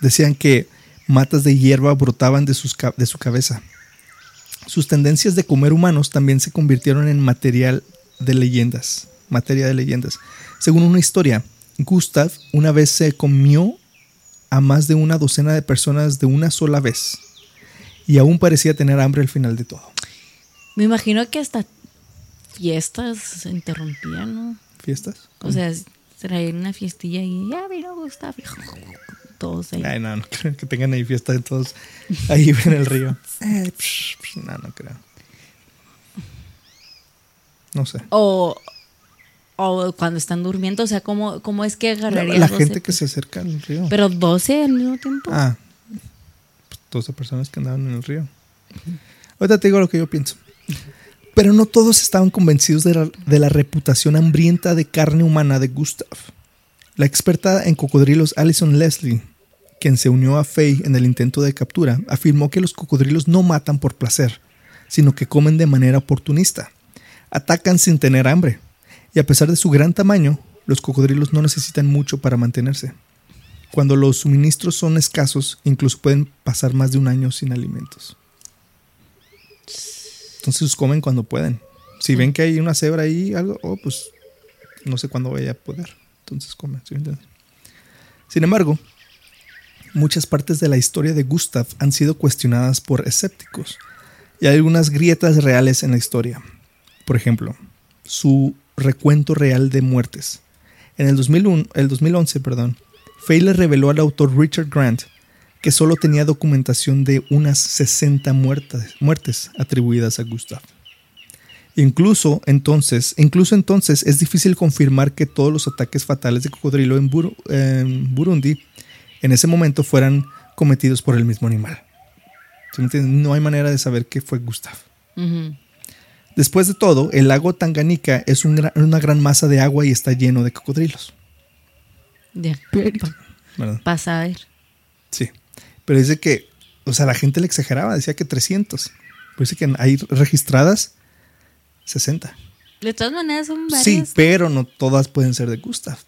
Speaker 1: Decían que matas de hierba brotaban de, sus de su cabeza. Sus tendencias de comer humanos también se convirtieron en material de leyendas, materia de leyendas. Según una historia, Gustav una vez se comió a más de una docena de personas de una sola vez y aún parecía tener hambre al final de todo.
Speaker 2: Me imagino que hasta fiestas se interrumpían, ¿no?
Speaker 1: ¿Fiestas?
Speaker 2: O sea, traían una fiestilla y ya vino Gustav. Todos ahí.
Speaker 1: Ay, no, no creo que tengan ahí fiesta de todos ahí en el río. [LAUGHS] No, no creo. No sé.
Speaker 2: O, o cuando están durmiendo, o sea, ¿cómo, cómo es que
Speaker 1: La,
Speaker 2: agarrarías
Speaker 1: la
Speaker 2: 12?
Speaker 1: gente que se acerca al río.
Speaker 2: Pero 12 al mismo tiempo.
Speaker 1: Ah, pues 12 personas que andaban en el río. Ahorita te digo lo que yo pienso. Pero no todos estaban convencidos de la, de la reputación hambrienta de carne humana de Gustav. La experta en cocodrilos Alison Leslie, quien se unió a Faye en el intento de captura, afirmó que los cocodrilos no matan por placer, sino que comen de manera oportunista. Atacan sin tener hambre. Y a pesar de su gran tamaño, los cocodrilos no necesitan mucho para mantenerse. Cuando los suministros son escasos, incluso pueden pasar más de un año sin alimentos. Entonces comen cuando pueden. Si ven que hay una cebra ahí, algo, oh, pues no sé cuándo vaya a poder. Entonces comen. Sin embargo, muchas partes de la historia de Gustav han sido cuestionadas por escépticos. Y hay algunas grietas reales en la historia. Por ejemplo, su recuento real de muertes. En el, 2001, el 2011, perdón, reveló al autor Richard Grant que solo tenía documentación de unas 60 muertes, muertes atribuidas a Gustav. Incluso entonces, incluso entonces es difícil confirmar que todos los ataques fatales de cocodrilo en, Bur- en Burundi en ese momento fueran cometidos por el mismo animal. No hay manera de saber que fue Gustav. Después de todo, el lago Tanganica es un una gran masa de agua y está lleno de cocodrilos.
Speaker 2: Ya. Pasa a ver.
Speaker 1: Sí. Pero dice que, o sea, la gente le exageraba, decía que 300. Pero dice que hay registradas 60.
Speaker 2: De todas maneras son
Speaker 1: Sí,
Speaker 2: varias.
Speaker 1: pero no todas pueden ser de Gustav.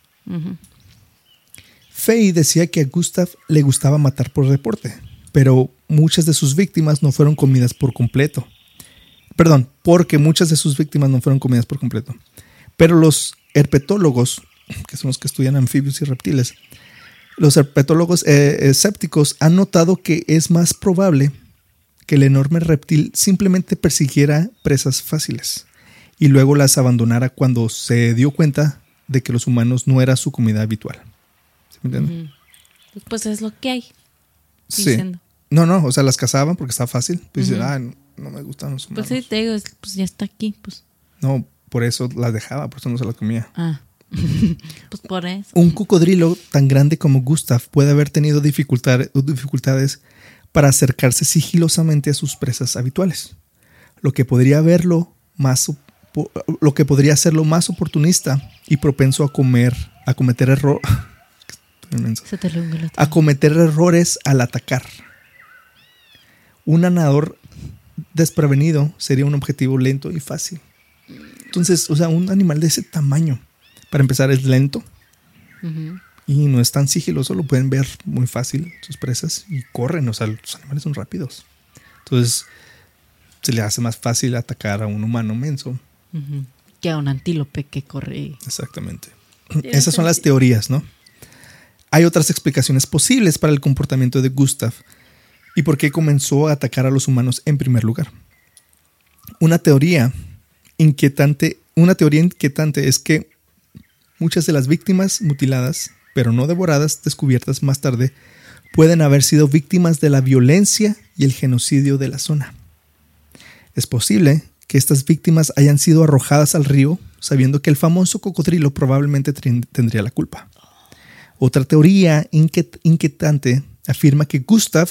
Speaker 1: Faye decía que a Gustav le gustaba matar por reporte, pero muchas de sus víctimas no fueron comidas por completo. Perdón, porque muchas de sus víctimas no fueron comidas por completo. Pero los herpetólogos, que son los que estudian anfibios y reptiles, los herpetólogos eh, escépticos han notado que es más probable que el enorme reptil simplemente persiguiera presas fáciles y luego las abandonara cuando se dio cuenta de que los humanos no era su comida habitual. ¿Sí me entiendes?
Speaker 2: Ujú. Pues es lo que hay.
Speaker 1: Sí.
Speaker 2: Diciendo.
Speaker 1: No, no, o sea, las cazaban porque está fácil. Pues dicen,
Speaker 2: Ujú.
Speaker 1: ah, no, no me gustan los humanos.
Speaker 2: Pues sí, te digo, es- pues ya está aquí. Pues.
Speaker 1: No, por eso las dejaba, por eso no se las comía.
Speaker 2: Ah. [LAUGHS] pues por eso.
Speaker 1: Un cocodrilo tan grande como Gustav puede haber tenido dificultad- dificultades para acercarse sigilosamente a sus presas habituales, lo que podría verlo más lo que podría hacerlo más oportunista y propenso a comer a cometer error
Speaker 2: lo
Speaker 1: a cometer errores al atacar. Un nadador desprevenido sería un objetivo lento y fácil. Entonces, o sea, un animal de ese tamaño, para empezar, es lento y no es tan sigiloso, lo pueden ver muy fácil sus presas y corren, o sea, los animales son rápidos. Entonces, se le hace más fácil atacar a un humano menso.
Speaker 2: Que a un antílope que corre.
Speaker 1: Exactamente. Esas son las teorías, ¿no? Hay otras explicaciones posibles para el comportamiento de Gustav y por qué comenzó a atacar a los humanos en primer lugar. Una teoría inquietante, una teoría inquietante es que muchas de las víctimas mutiladas, pero no devoradas, descubiertas más tarde, pueden haber sido víctimas de la violencia y el genocidio de la zona. Es posible que estas víctimas hayan sido arrojadas al río sabiendo que el famoso cocodrilo probablemente tendría la culpa. Otra teoría inquietante afirma que Gustav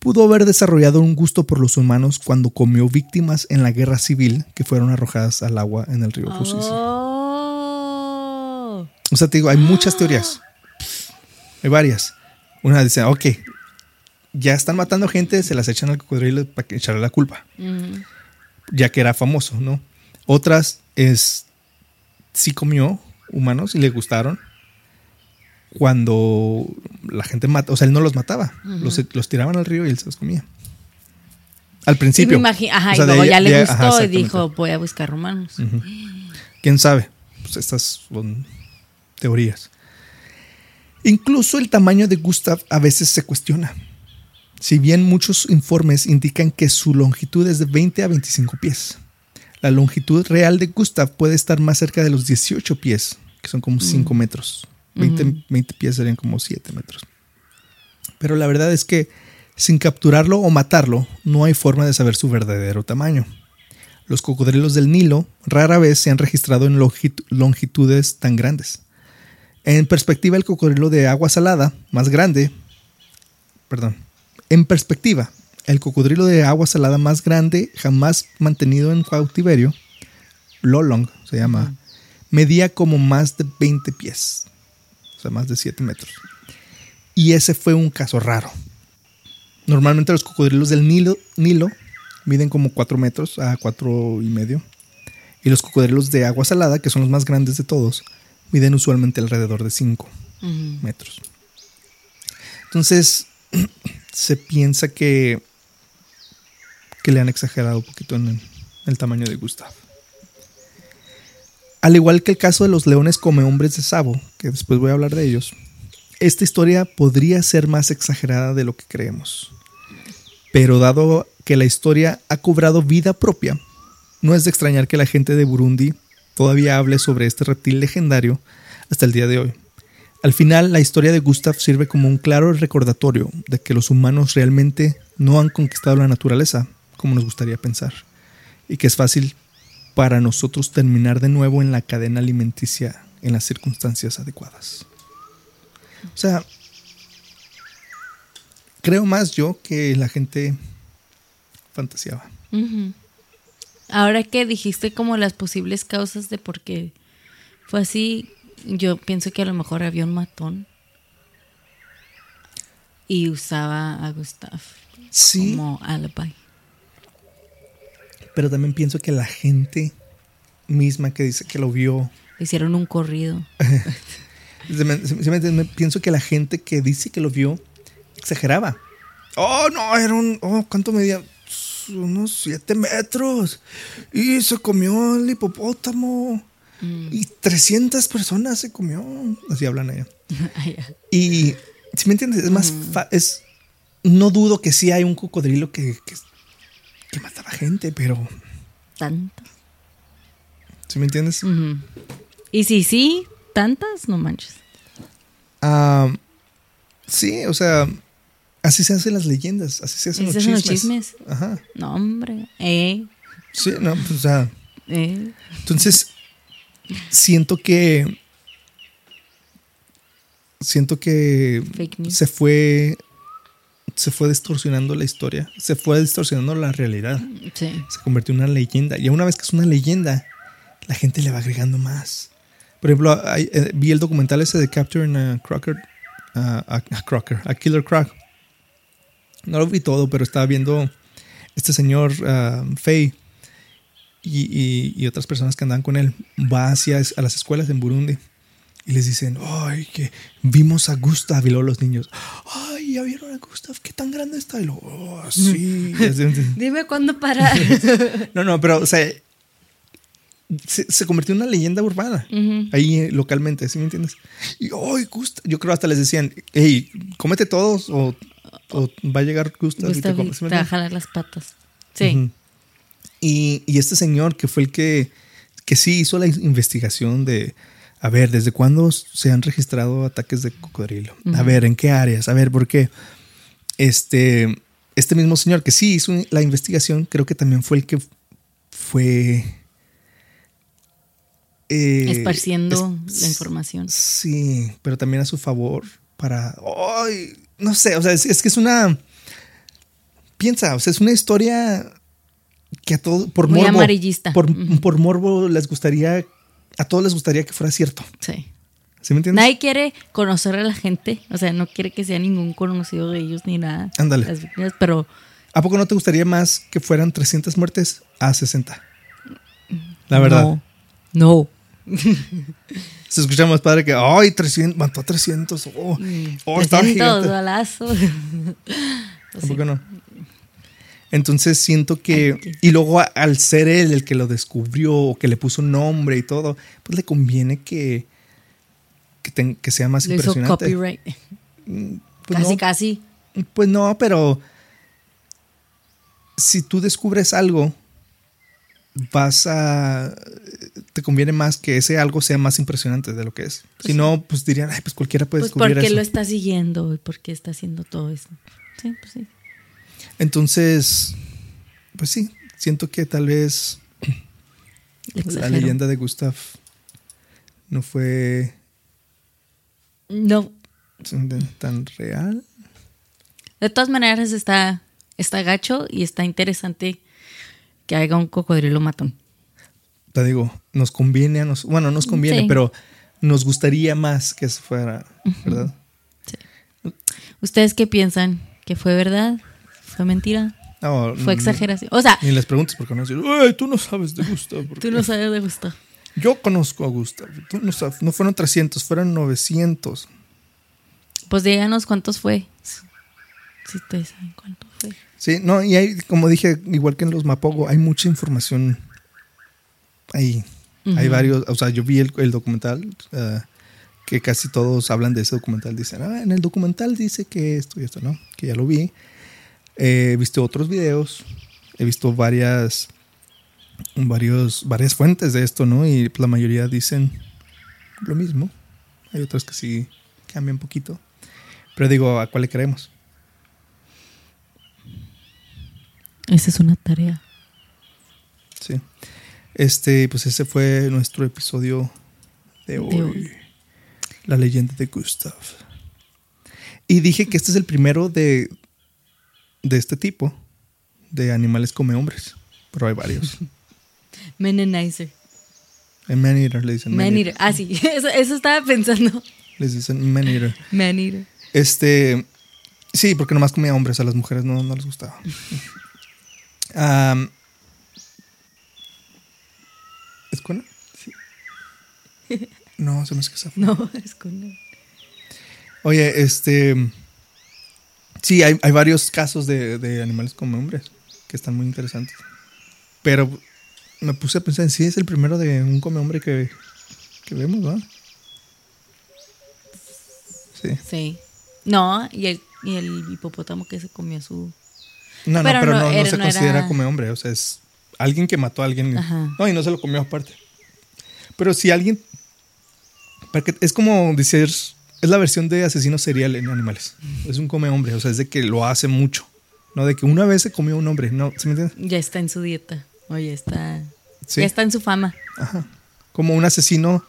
Speaker 1: pudo haber desarrollado un gusto por los humanos cuando comió víctimas en la guerra civil que fueron arrojadas al agua en el río oh. O sea, te digo, hay muchas teorías. Hay varias. Una dice, ok, ya están matando gente, se las echan al cocodrilo para echarle la culpa. Ya que era famoso, ¿no? Otras es, sí comió humanos y le gustaron cuando la gente mata, o sea, él no los mataba, los, tiraban al río y él se los comía. Al principio.
Speaker 2: ajá, y luego ya, le gustó y dijo, voy a buscar humanos.
Speaker 1: ¿Quién sabe? Pues estas son teorías. Incluso el tamaño de Gustav a veces se cuestiona. Si bien muchos informes indican que su longitud es de 20 a 25 pies, la longitud real de Gustav puede estar más cerca de los 18 pies, que son como 5 mm. metros. 20, pies serían como 7 metros. Pero la verdad es que sin capturarlo o matarlo, no hay forma de saber su verdadero tamaño. Los cocodrilos del Nilo rara vez se han registrado en longitudes tan grandes. En perspectiva, el cocodrilo de agua salada, más grande, perdón, en perspectiva, el cocodrilo de agua salada más grande jamás mantenido en cautiverio, Lolong se llama, medía como más de 20 pies más de 7 metros. Y ese fue un caso raro. Normalmente los cocodrilos del Nilo, Nilo miden como 4 metros a 4 y medio. Y los cocodrilos de agua salada, que son los más grandes de todos, miden usualmente alrededor de 5 metros. Entonces, [CLEARS THROAT] se piensa que, que le han exagerado un poquito en el tamaño de Gustav. Al igual que el caso de los leones come hombres de Sabo, que después voy a hablar de ellos, esta historia podría ser más exagerada de lo que creemos. Pero dado que la historia ha cobrado vida propia, no es de extrañar que la gente de Burundi todavía hable sobre este reptil legendario hasta el día de hoy. Al final, la historia de Gustav sirve como un claro recordatorio de que los humanos realmente no han conquistado la naturaleza como nos gustaría pensar, y que es fácil para nosotros terminar de nuevo en la cadena alimenticia en las circunstancias adecuadas. O sea, creo más yo que la gente fantaseaba.
Speaker 2: Ahora que dijiste como las posibles causas de por qué fue así, yo pienso que a lo mejor había un matón y usaba a Gustav como alibi
Speaker 1: pero también pienso que la gente misma que dice que lo vio.
Speaker 2: Hicieron un corrido. [LAUGHS]
Speaker 1: pienso que la gente que dice que lo vio exageraba. Oh, no, era un. Oh, ¿cuánto medía? Unos siete metros. Y se comió el hipopótamo. Mm. Y 300 personas se comió. Así hablan ella. [LAUGHS] y, si me entiendes, es más. es, no dudo que sí hay un cocodrilo que, que que mataba gente, pero.
Speaker 2: Tanto.
Speaker 1: ¿Sí me entiendes?
Speaker 2: Y si sí, tantas, no manches.
Speaker 1: Ah, sí, o sea, así se hacen las leyendas, así se hacen, los, chismes. los chismes.
Speaker 2: Ajá. No, hombre. Eh.
Speaker 1: Sí, no, pues, o sea. Eh. Entonces, siento que. Siento que se fue se fue distorsionando la historia, se fue distorsionando la realidad. Se convirtió en una leyenda. Y una vez que es una leyenda, la gente le va agregando más. Por ejemplo, eh, vi el documental ese de Capturing a Crocker, a, Crocker, a Killer Croc. No lo vi todo, pero estaba viendo este señor uh, Faye y, otras personas que andaban con él. Va hacia a las escuelas en Burundi y les dicen, ay, que vimos a Gustav y luego los niños, ay, ya vieron a Gustav, qué tan grande está. Y luego, oh, sí. [LAUGHS]
Speaker 2: Dime cuándo parar. [LAUGHS]
Speaker 1: no, no, pero, o sea, se, convirtió en una leyenda urbana ahí eh, localmente, ¿sí me entiendes? Y, ay, Gustav, yo creo hasta les decían, hey, cómete todos o, va a llegar Gustav, y te,
Speaker 2: va a jalar las patas. Sí.
Speaker 1: Y, y este señor que fue el que, que sí hizo la investigación de a ver, ¿desde cuándo se han registrado ataques de cocodrilo? A ver, ¿en qué áreas? A ver, ¿por qué? Este, este mismo señor que sí hizo la investigación, creo que también fue el que fue...
Speaker 2: eh, Esparciendo la información.
Speaker 1: Sí, pero también a su favor para... Ay, no sé, o sea, es, que es una... Piensa, o sea, es una historia que a todos, por
Speaker 2: Muy
Speaker 1: morbo,
Speaker 2: amarillista.
Speaker 1: Por, por morbo les gustaría, a todos les gustaría que fuera cierto.
Speaker 2: Sí.
Speaker 1: ¿Sí me entiendes?
Speaker 2: Nadie quiere conocer a la gente, o sea, no quiere que sea ningún conocido de ellos ni nada.
Speaker 1: Ándale.
Speaker 2: Las víctimas, pero
Speaker 1: ¿A poco no te gustaría más que fueran 300 muertes a 60? La verdad.
Speaker 2: no. No. [LAUGHS]
Speaker 1: Se escucha más padre que, ay, 300, mató a 300. Oh, oh estaba
Speaker 2: 300
Speaker 1: gigante.
Speaker 2: balazos.
Speaker 1: ¿A poco no? Entonces siento que, y luego a- al ser él el que lo descubrió o que le puso nombre y todo, pues le conviene que, que, que sea más
Speaker 2: Le hizo
Speaker 1: impresionante.
Speaker 2: copyright.
Speaker 1: Pues
Speaker 2: casi,
Speaker 1: no,
Speaker 2: casi.
Speaker 1: Pues no, pero si tú descubres algo, vas a. Te conviene más que ese algo sea más impresionante de lo que es. si no, pues dirían, ay, pues cualquiera puede
Speaker 2: Pues
Speaker 1: descubrir
Speaker 2: porque
Speaker 1: eso.
Speaker 2: lo está siguiendo y porque está haciendo todo eso. Sí, pues sí.
Speaker 1: Entonces, pues sí, siento que tal vez la leyenda de Gustav no fue
Speaker 2: No.
Speaker 1: tan real.
Speaker 2: De todas maneras está, está gacho y está interesante que haya un cocodrilo matón.
Speaker 1: Te digo, nos conviene a nos, bueno, nos conviene,
Speaker 2: Sí.
Speaker 1: pero nos gustaría más que eso fuera, ¿verdad?
Speaker 2: ¿Ustedes qué piensan? ¿Que fue verdad? ¿Fue mentira?
Speaker 1: No,
Speaker 2: ¿Fue exageración? O sea,
Speaker 1: Ni les preguntes porque no "Ay, tú no sabes de Gustav.
Speaker 2: tú no sabes de gusto.
Speaker 1: Yo conozco a Gustav. Tú no sabes. No fueron 300, fueron 900.
Speaker 2: Pues díganos cuántos fue. Si ustedes saben cuánto fue.
Speaker 1: Sí, no, y hay, como dije, igual que en los Mapogo, hay mucha información ahí. Hay varios, o sea, yo vi el, el documental, eh, que casi todos hablan de ese documental. Dicen, ah, en el documental dice que esto y esto, ¿no? Que ya lo vi. Eh, he visto otros videos, he visto varias, varios, varias fuentes de esto, ¿no? Y la mayoría dicen lo mismo. Hay otras que sí cambian un poquito. Pero digo, ¿a cuál le creemos?
Speaker 2: Esa es una tarea.
Speaker 1: Sí. Este, pues ese fue nuestro episodio de hoy. La leyenda de Gustav. Y dije que este es el primero de, de este tipo, de animales come hombres. Pero hay varios. [LAUGHS]
Speaker 2: Menenizer.
Speaker 1: En man eater le dicen. man
Speaker 2: Man-eater. Ah, sí. [LAUGHS] Eso, eso estaba pensando.
Speaker 1: Les dicen man eater. [LAUGHS]
Speaker 2: Man-eater.
Speaker 1: Este. Sí, porque nomás comía hombres, a las mujeres no, no les gustaba. Am, ¿Es con él? Sí. No, se me esa fue.
Speaker 2: No, es con
Speaker 1: Oye, este. Sí, hay, hay varios casos de, de animales como hombres que están muy interesantes. Pero me puse a pensar en sí, es el primero de un come hombre que, que vemos, ¿no? Sí.
Speaker 2: Sí. No, y el, y el hipopótamo que se comió su.
Speaker 1: No,
Speaker 2: Pero
Speaker 1: no, pero
Speaker 2: no,
Speaker 1: no, se
Speaker 2: no
Speaker 1: considera
Speaker 2: era-
Speaker 1: come hombre. O sea, es alguien que mató a alguien.
Speaker 2: Ajá.
Speaker 1: No, y no se lo comió aparte. Pero si alguien. Porque es como decir. Es la versión de asesino serial en animales. Es un come hombre. O sea, es de que lo hace mucho. No de que una vez se comió un hombre. No, ¿se me entiende?
Speaker 2: Ya está en su dieta. Oye, está.
Speaker 1: Sí.
Speaker 2: Ya está en su fama.
Speaker 1: Ajá. Como un asesino.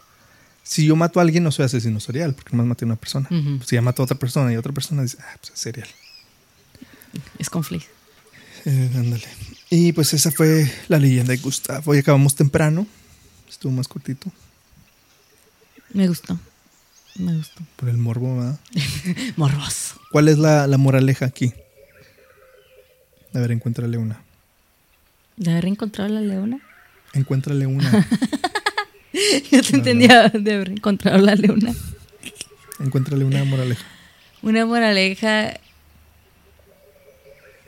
Speaker 1: Si yo mato a alguien, no soy asesino serial, porque nomás maté a una persona. Si ya mato a otra persona y otra persona dice, ah, pues es serial.
Speaker 2: Es conflicto.
Speaker 1: Eh, ándale. Y pues esa fue la leyenda de Gustav. Hoy acabamos temprano. Estuvo más cortito.
Speaker 2: Me gustó. Me gustó.
Speaker 1: Por el morbo, ¿verdad? [LAUGHS]
Speaker 2: Morboso.
Speaker 1: ¿Cuál es la, la moraleja aquí? A ver, encuéntrale una.
Speaker 2: ¿De haber encontrado la leona?
Speaker 1: Encuéntrale una. [LAUGHS]
Speaker 2: Yo te entendía de haber encontrado la leona.
Speaker 1: encuéntrale una moraleja.
Speaker 2: Una moraleja.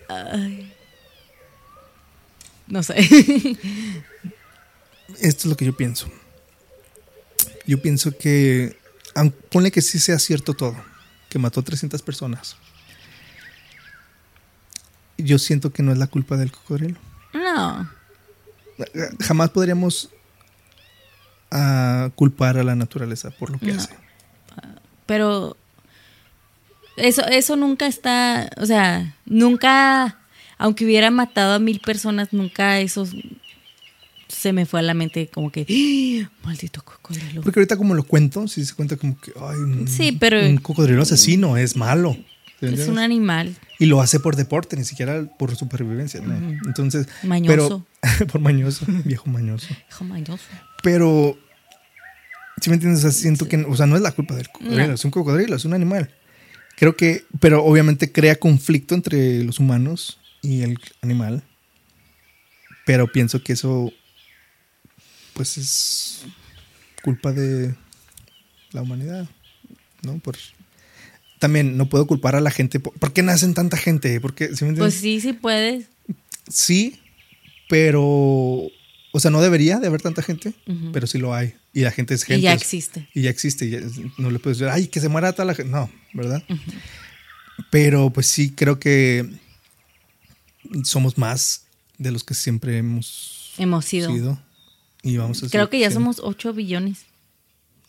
Speaker 2: Ay. No sé. [LAUGHS]
Speaker 1: Esto es lo que yo pienso. Yo pienso que, ponle que sí sea cierto todo, que mató 300 personas. Yo siento que no es la culpa del cocodrilo.
Speaker 2: No.
Speaker 1: Jamás podríamos ah, culpar a la naturaleza por lo que
Speaker 2: No.
Speaker 1: hace.
Speaker 2: Pero Eso, eso nunca está, o sea, nunca, aunque hubiera matado a mil personas, nunca eso se me fue a la mente como que, ¡Ah! maldito cocodrilo.
Speaker 1: Porque ahorita como lo cuento, sí se cuenta como que, ay, un,
Speaker 2: Sí, pero-
Speaker 1: un cocodrilo asesino es malo. ¿te
Speaker 2: Es un animal.
Speaker 1: Y lo hace por deporte, ni siquiera por supervivencia, ¿no? Entonces,
Speaker 2: Mañoso.
Speaker 1: pero [LAUGHS] por mañoso, viejo mañoso.
Speaker 2: Hijo mañoso.
Speaker 1: Pero si me entiendes, O sea, siento que, o sea, no es la culpa del cocodrilo,
Speaker 2: No.
Speaker 1: es un cocodrilo, es un animal. Creo que, pero obviamente crea conflicto entre los humanos y el animal. Pero pienso que eso, pues es culpa de la humanidad, ¿no? Por, también no puedo culpar a la gente. ¿Por, ¿por qué nacen tanta gente? Porque, ¿sí me entiendes?
Speaker 2: Pues sí, sí puedes.
Speaker 1: Sí, pero. O sea, no debería de haber tanta gente, pero sí lo hay. Y la gente es gente.
Speaker 2: Y ya existe.
Speaker 1: Y ya existe. y ya- no le puedes decir, ay, que se muera toda la gente. No, ¿verdad? Pero pues sí, creo que somos más de los que siempre hemos
Speaker 2: Hemos sido.
Speaker 1: sido. Y vamos a
Speaker 2: Creo que ya somos 8 billones.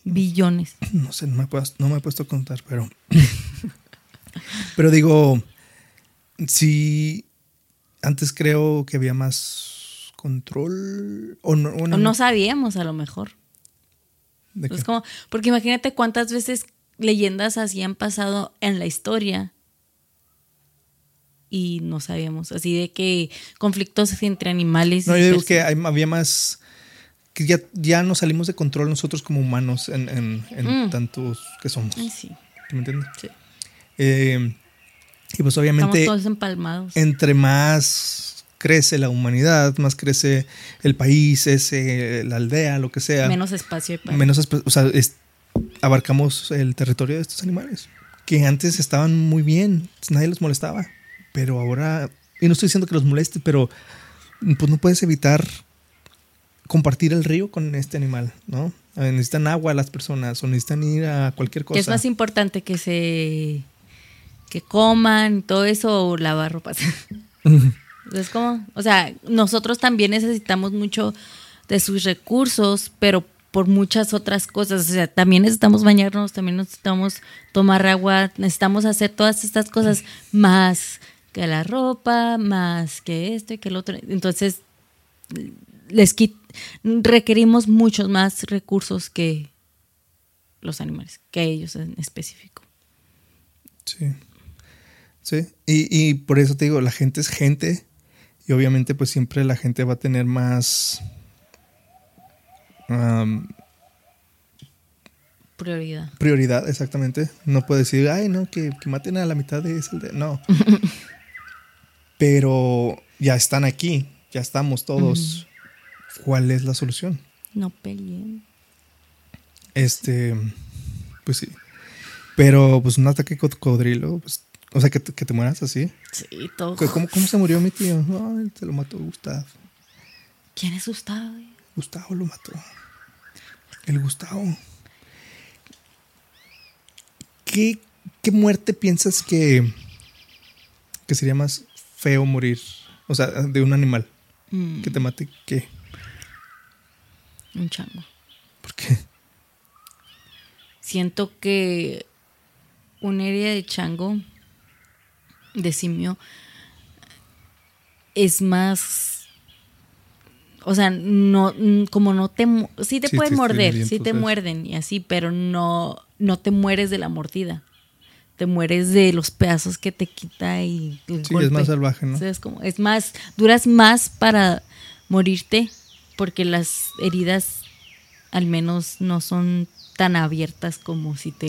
Speaker 2: Billones.
Speaker 1: No sé, no me, he puesto, no me he puesto a contar, pero. [LAUGHS] pero digo, sí. Antes creo que había más control. O no, o
Speaker 2: O
Speaker 1: no,
Speaker 2: sabíamos a lo mejor.
Speaker 1: ¿de
Speaker 2: como, porque imagínate cuántas veces leyendas así han pasado en la historia y no sabíamos. Así de que conflictos entre animales.
Speaker 1: No, yo digo que hay- había más. Que ya, ya nos salimos de control nosotros como humanos en, en- en
Speaker 2: Mm.
Speaker 1: tantos que somos.
Speaker 2: Sí,
Speaker 1: ¿Sí ¿Me entiendes?
Speaker 2: sí.
Speaker 1: Eh, y pues
Speaker 2: Estamos
Speaker 1: obviamente,
Speaker 2: todos empalmados.
Speaker 1: entre más crece la humanidad, más crece el país, ese, la aldea, lo que sea.
Speaker 2: menos espacio hay para-
Speaker 1: menos espe- o sea, es- abarcamos el territorio de estos animales que antes estaban muy bien, nadie los molestaba, pero ahora, y no estoy diciendo que los moleste, pero pues no puedes evitar compartir el río con este animal, ¿no? Eh, Necesitan agua las personas o necesitan ir a cualquier cosa.
Speaker 2: Es más importante que se que coman todo eso o lavar ropa. [LAUGHS] [LAUGHS] es como, o sea, nosotros también necesitamos mucho de sus recursos, pero por muchas otras cosas, o sea, también necesitamos bañarnos, también necesitamos tomar agua, necesitamos hacer todas estas cosas más que la ropa, más que esto y que el otro. Entonces, les quit- requerimos muchos más recursos que los animales, que ellos en específico.
Speaker 1: Sí. Sí. Y, y por eso te digo, la gente es gente. Y obviamente, pues siempre la gente va a tener más.
Speaker 2: Prioridad.
Speaker 1: prioridad, exactamente. No puedo decir, ay, no, que, que maten a la mitad de esa aldea. No. [LAUGHS] Pero ya están aquí, ya estamos todos. ¿Cuál es la solución?
Speaker 2: No peleen.
Speaker 1: Este, pues sí. Pero pues un ataque de cocodrilo, pues, o sea, que, te- que te mueras así.
Speaker 2: Sí, todo.
Speaker 1: ¿Cómo, cómo se murió mi tío? Ay, se lo mató Gustavo.
Speaker 2: ¿Quién es Gustavo?
Speaker 1: Gustavo lo mató. El Gustavo. ¿Qué, qué muerte piensas que, que sería más feo morir? O sea, de un animal.
Speaker 2: Mm,
Speaker 1: Que te mate, ¿qué?
Speaker 2: Un chango.
Speaker 1: ¿Por qué?
Speaker 2: Siento que una herida de chango, de simio, es más. O sea, no, como no te. Sí te
Speaker 1: Sí,
Speaker 2: pueden morder,
Speaker 1: bien,
Speaker 2: sí te muerden y así, pero no, no te mueres de la mordida. Te mueres de los pedazos que te quita y el
Speaker 1: Sí,
Speaker 2: golpe.
Speaker 1: es más salvaje, ¿no?
Speaker 2: O sea, es como, es más, duras más para morirte porque las heridas al menos no son tan abiertas como si te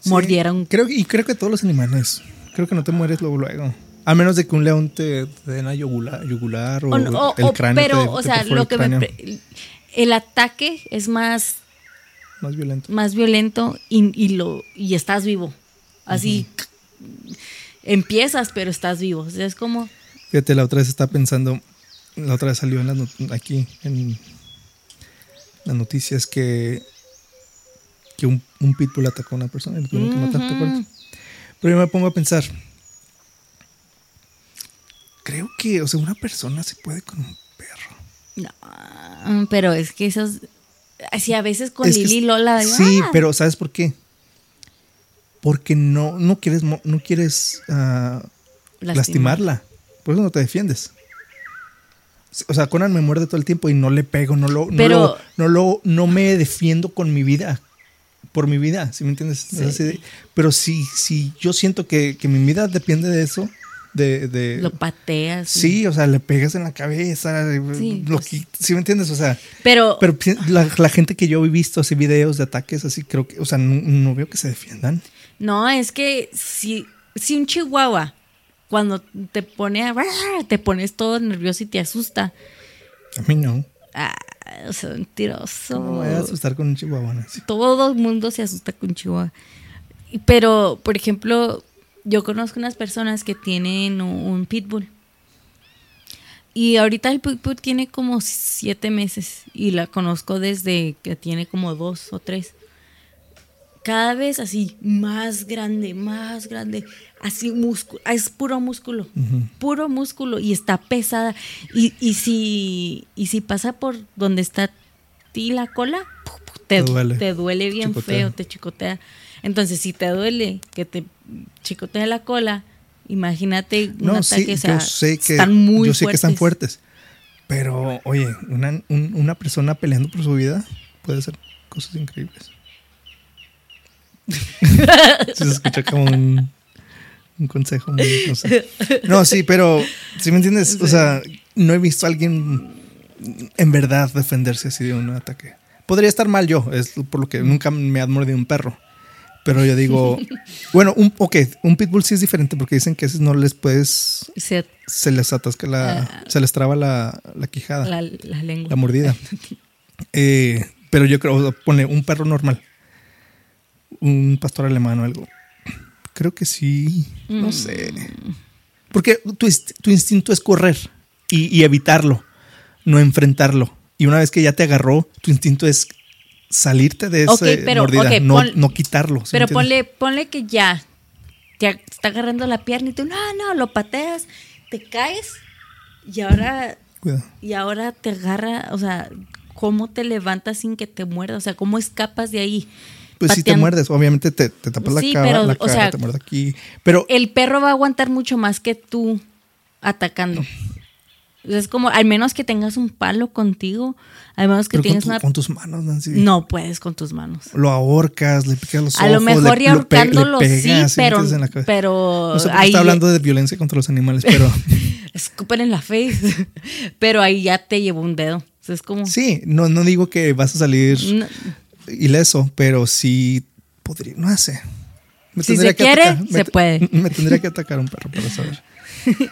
Speaker 1: Sí,
Speaker 2: mordieran.
Speaker 1: Creo, y creo que todos los animales. Creo que no te mueres luego, luego. A menos de que un león te, te den a yugular, yugular o,
Speaker 2: O o-
Speaker 1: el cráneo.
Speaker 2: pero,
Speaker 1: te-
Speaker 2: o sea, lo
Speaker 1: el
Speaker 2: que me...
Speaker 1: cráneo.
Speaker 2: El ataque es más,
Speaker 1: Más violento.
Speaker 2: más violento y, y lo, y estás vivo. Así empiezas, pero estás vivo. O sea, es como...
Speaker 1: Fíjate, la otra vez estaba pensando, la otra vez salió en not- aquí en las noticias que, que un, un pitbull atacó a una persona y lo tuvieron que matar, ¿te acuerdas? Pero yo me pongo a pensar, creo que, o sea, una persona se puede con un perro.
Speaker 2: No, pero es que esos... Así a veces con
Speaker 1: Es
Speaker 2: Lili y Lola...
Speaker 1: Sí,
Speaker 2: ¡ah!
Speaker 1: pero ¿sabes por qué? porque no, no quieres, no quieres ah,
Speaker 2: Lastimar.
Speaker 1: lastimarla. Por eso no te defiendes. O sea, Conan me muerde todo el tiempo y no le pego, no lo, no lo, no lo, no me defiendo con mi vida, por mi vida, ¿sí me entiendes? Pero si, si yo siento que, que mi vida depende de eso, de, de
Speaker 2: Lo pateas.
Speaker 1: sí, o sea, le pegas en la cabeza,
Speaker 2: Sí,
Speaker 1: lo
Speaker 2: pues.
Speaker 1: ¿sí me entiendes? O sea,
Speaker 2: Pero,
Speaker 1: pero la gente que yo he visto así videos de ataques así, creo que, o sea, no, no veo que se defiendan.
Speaker 2: no, es que si, si un chihuahua, cuando te pone a, te pones todo nervioso y te asusta.
Speaker 1: A mí no.
Speaker 2: Ah, o sea, mentiroso.
Speaker 1: No me voy a asustar con un chihuahua. ¿no?
Speaker 2: Todo el mundo se asusta con Chihuahua. Pero, por ejemplo, yo conozco unas personas que tienen un, un pitbull. Y ahorita el pitbull tiene como siete meses. Y la conozco desde que tiene como dos o tres. Cada vez así, más grande, más grande. Así, músculo. Es puro músculo. Puro músculo. Y está pesada. Y, y, si, y si pasa por donde está ti la cola, te,
Speaker 1: Te duele.
Speaker 2: te duele bien
Speaker 1: Chicotea.
Speaker 2: feo, te chicotea. Entonces, si te duele que te chicotea la cola, imagínate un
Speaker 1: No,
Speaker 2: ataque.
Speaker 1: sí,
Speaker 2: o sea,
Speaker 1: yo sé que
Speaker 2: están muy
Speaker 1: yo sé que están
Speaker 2: fuertes.
Speaker 1: fuertes. Pero, oye, una, un- una persona peleando por su vida puede hacer cosas increíbles. Se escucha como un, un consejo muy, no sé. No, sí, pero, ¿sí me entiendes? O sea, no he visto a alguien en verdad defenderse así de un ataque. Podría estar mal yo, es por lo que nunca me ha mordido un perro. Pero yo digo, [LAUGHS] bueno, un, ok, un pitbull sí es diferente porque dicen que esos no les puedes
Speaker 2: Se-
Speaker 1: se les atasca la. se les traba la, la quijada, la,
Speaker 2: la, la lengua.
Speaker 1: mordida. [LAUGHS] Eh, pero yo creo, pone un perro normal, un pastor alemán o algo. Creo que sí, no sé. Porque tu, tu instinto es correr y, y evitarlo, no enfrentarlo. Y una vez que ya te agarró, tu instinto es salirte de esa
Speaker 2: Ok, pero,
Speaker 1: mordida, no,
Speaker 2: pon-
Speaker 1: no quitarlo. ¿sí me
Speaker 2: Pero ponle, ponle que ya te está agarrando la pierna y tú, no, no, lo pateas, te caes y ahora,
Speaker 1: Cuidado.
Speaker 2: y ahora te agarra, o sea, ¿cómo te levantas sin que te muerda? O sea, ¿cómo escapas de ahí?
Speaker 1: Pues sí te muerdes, obviamente te, te tapas
Speaker 2: Sí,
Speaker 1: la cara,
Speaker 2: pero,
Speaker 1: la
Speaker 2: o
Speaker 1: cara,
Speaker 2: sea,
Speaker 1: te muerde aquí. Pero
Speaker 2: El perro va a aguantar mucho más que tú atacando. Es como, al menos que tengas un palo contigo, al menos que
Speaker 1: Pero con,
Speaker 2: tengas
Speaker 1: tu-
Speaker 2: una...
Speaker 1: con tus manos, Nancy.
Speaker 2: No puedes con tus manos.
Speaker 1: Lo ahorcas, le picas los
Speaker 2: A
Speaker 1: ojos.
Speaker 2: lo mejor y
Speaker 1: le
Speaker 2: ahorcándolo
Speaker 1: pegas,
Speaker 2: sí, pero, pero
Speaker 1: No sé
Speaker 2: ahí
Speaker 1: está hablando de violencia contra los animales, pero [LAUGHS]
Speaker 2: escupen en la face, [LAUGHS] pero ahí ya te llevó un dedo. O sea, es como
Speaker 1: sí, no, no digo que vas a salir
Speaker 2: no,
Speaker 1: ileso, pero sí podría, no sé. Me
Speaker 2: Si se quiere, se
Speaker 1: me,
Speaker 2: puede. [LAUGHS]
Speaker 1: Me tendría que atacar un perro para saber. [LAUGHS]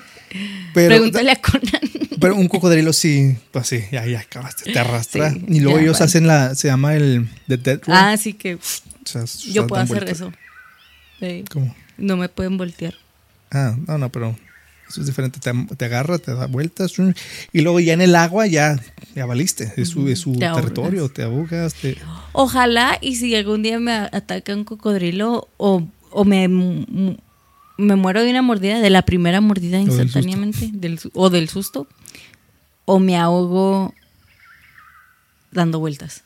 Speaker 1: Pero,
Speaker 2: pregúntale a Conan.
Speaker 1: pero un cocodrilo sí, pues sí, ya, ya acabaste, te arrastra.
Speaker 2: Sí,
Speaker 1: y luego
Speaker 2: ya,
Speaker 1: ellos hacen la, se llama el The Dead Roll.
Speaker 2: Ah, sí que
Speaker 1: O sea,
Speaker 2: yo puedo hacer eso. Sí.
Speaker 1: ¿Cómo?
Speaker 2: No me pueden voltear.
Speaker 1: Ah, no, no, pero eso es diferente. Te, te agarra, te da vueltas y luego ya en el agua ya, ya valiste. Es su, es su
Speaker 2: Te ahogas.
Speaker 1: territorio, te ahogas. Te...
Speaker 2: Ojalá y si algún día me ataca un cocodrilo o, o me, me muero de una mordida, de la primera mordida
Speaker 1: del
Speaker 2: instantáneamente, del su- o del susto, o me ahogo dando vueltas.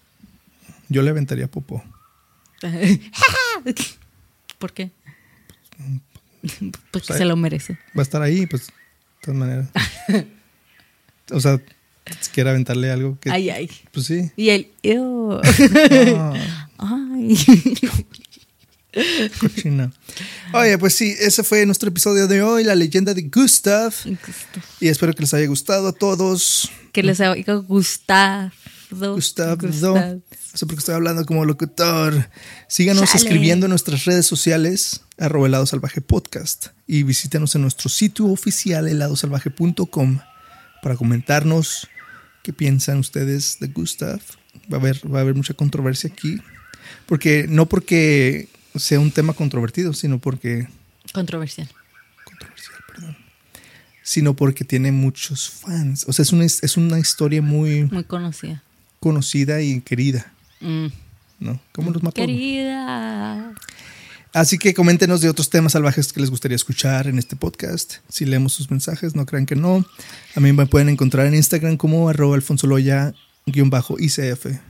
Speaker 1: Yo le aventaría popó. [LAUGHS]
Speaker 2: ¿Por qué? [LAUGHS]
Speaker 1: Sea,
Speaker 2: se lo merece.
Speaker 1: Va a estar ahí, pues, de todas maneras. [LAUGHS] o sea, si quiere aventarle algo que.
Speaker 2: Ay, ay.
Speaker 1: Pues sí.
Speaker 2: Y el...
Speaker 1: Ah, [LAUGHS]
Speaker 2: Ay.
Speaker 1: cochina. Oye, pues sí, ese fue nuestro episodio de hoy, la leyenda de Gustav. Y espero que les haya gustado a todos.
Speaker 2: Que les oiga Gustavo.
Speaker 1: Gustav,
Speaker 2: Gustav.
Speaker 1: no sé por qué estoy hablando como locutor. Síganos
Speaker 2: Chale.
Speaker 1: escribiendo en nuestras redes sociales, arroba helado salvaje podcast. Y visítanos en nuestro sitio oficial, heladosalvaje.com, para comentarnos qué piensan ustedes de Gustav. Va a haber, va a haber mucha controversia aquí. Porque, no porque sea un tema controvertido, sino porque.
Speaker 2: Controversial.
Speaker 1: Controversial, perdón. Sino porque tiene muchos fans. O sea, es una, es una historia muy
Speaker 2: Muy conocida.
Speaker 1: Conocida y querida.
Speaker 2: Mm.
Speaker 1: ¿no? ¿Cómo los mató?
Speaker 2: Querida.
Speaker 1: Así que coméntenos de otros temas salvajes que les gustaría escuchar en este podcast. Si leemos sus mensajes, no crean que no. A mí me pueden encontrar en Instagram como arroba alfonsoloya-icf.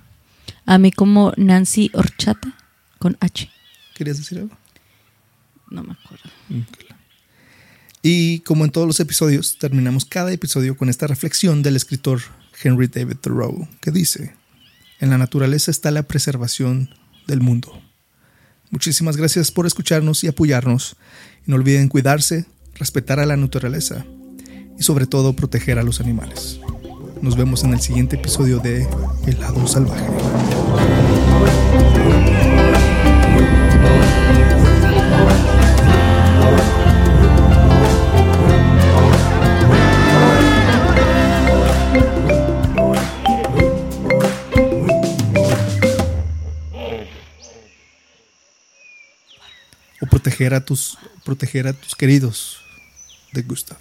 Speaker 2: A mí como Nancy Horchata con H.
Speaker 1: ¿Querías decir algo?
Speaker 2: No me acuerdo.
Speaker 1: Y como en todos los episodios, terminamos cada episodio con esta reflexión del escritor Henry David Thoreau, que dice, en la naturaleza está la preservación del mundo. Muchísimas gracias por escucharnos y apoyarnos. Y no olviden cuidarse, respetar a la naturaleza y sobre todo proteger a los animales. Nos vemos en el siguiente episodio de El lado salvaje. Proteger a tus, proteger a tus queridos de Gustav.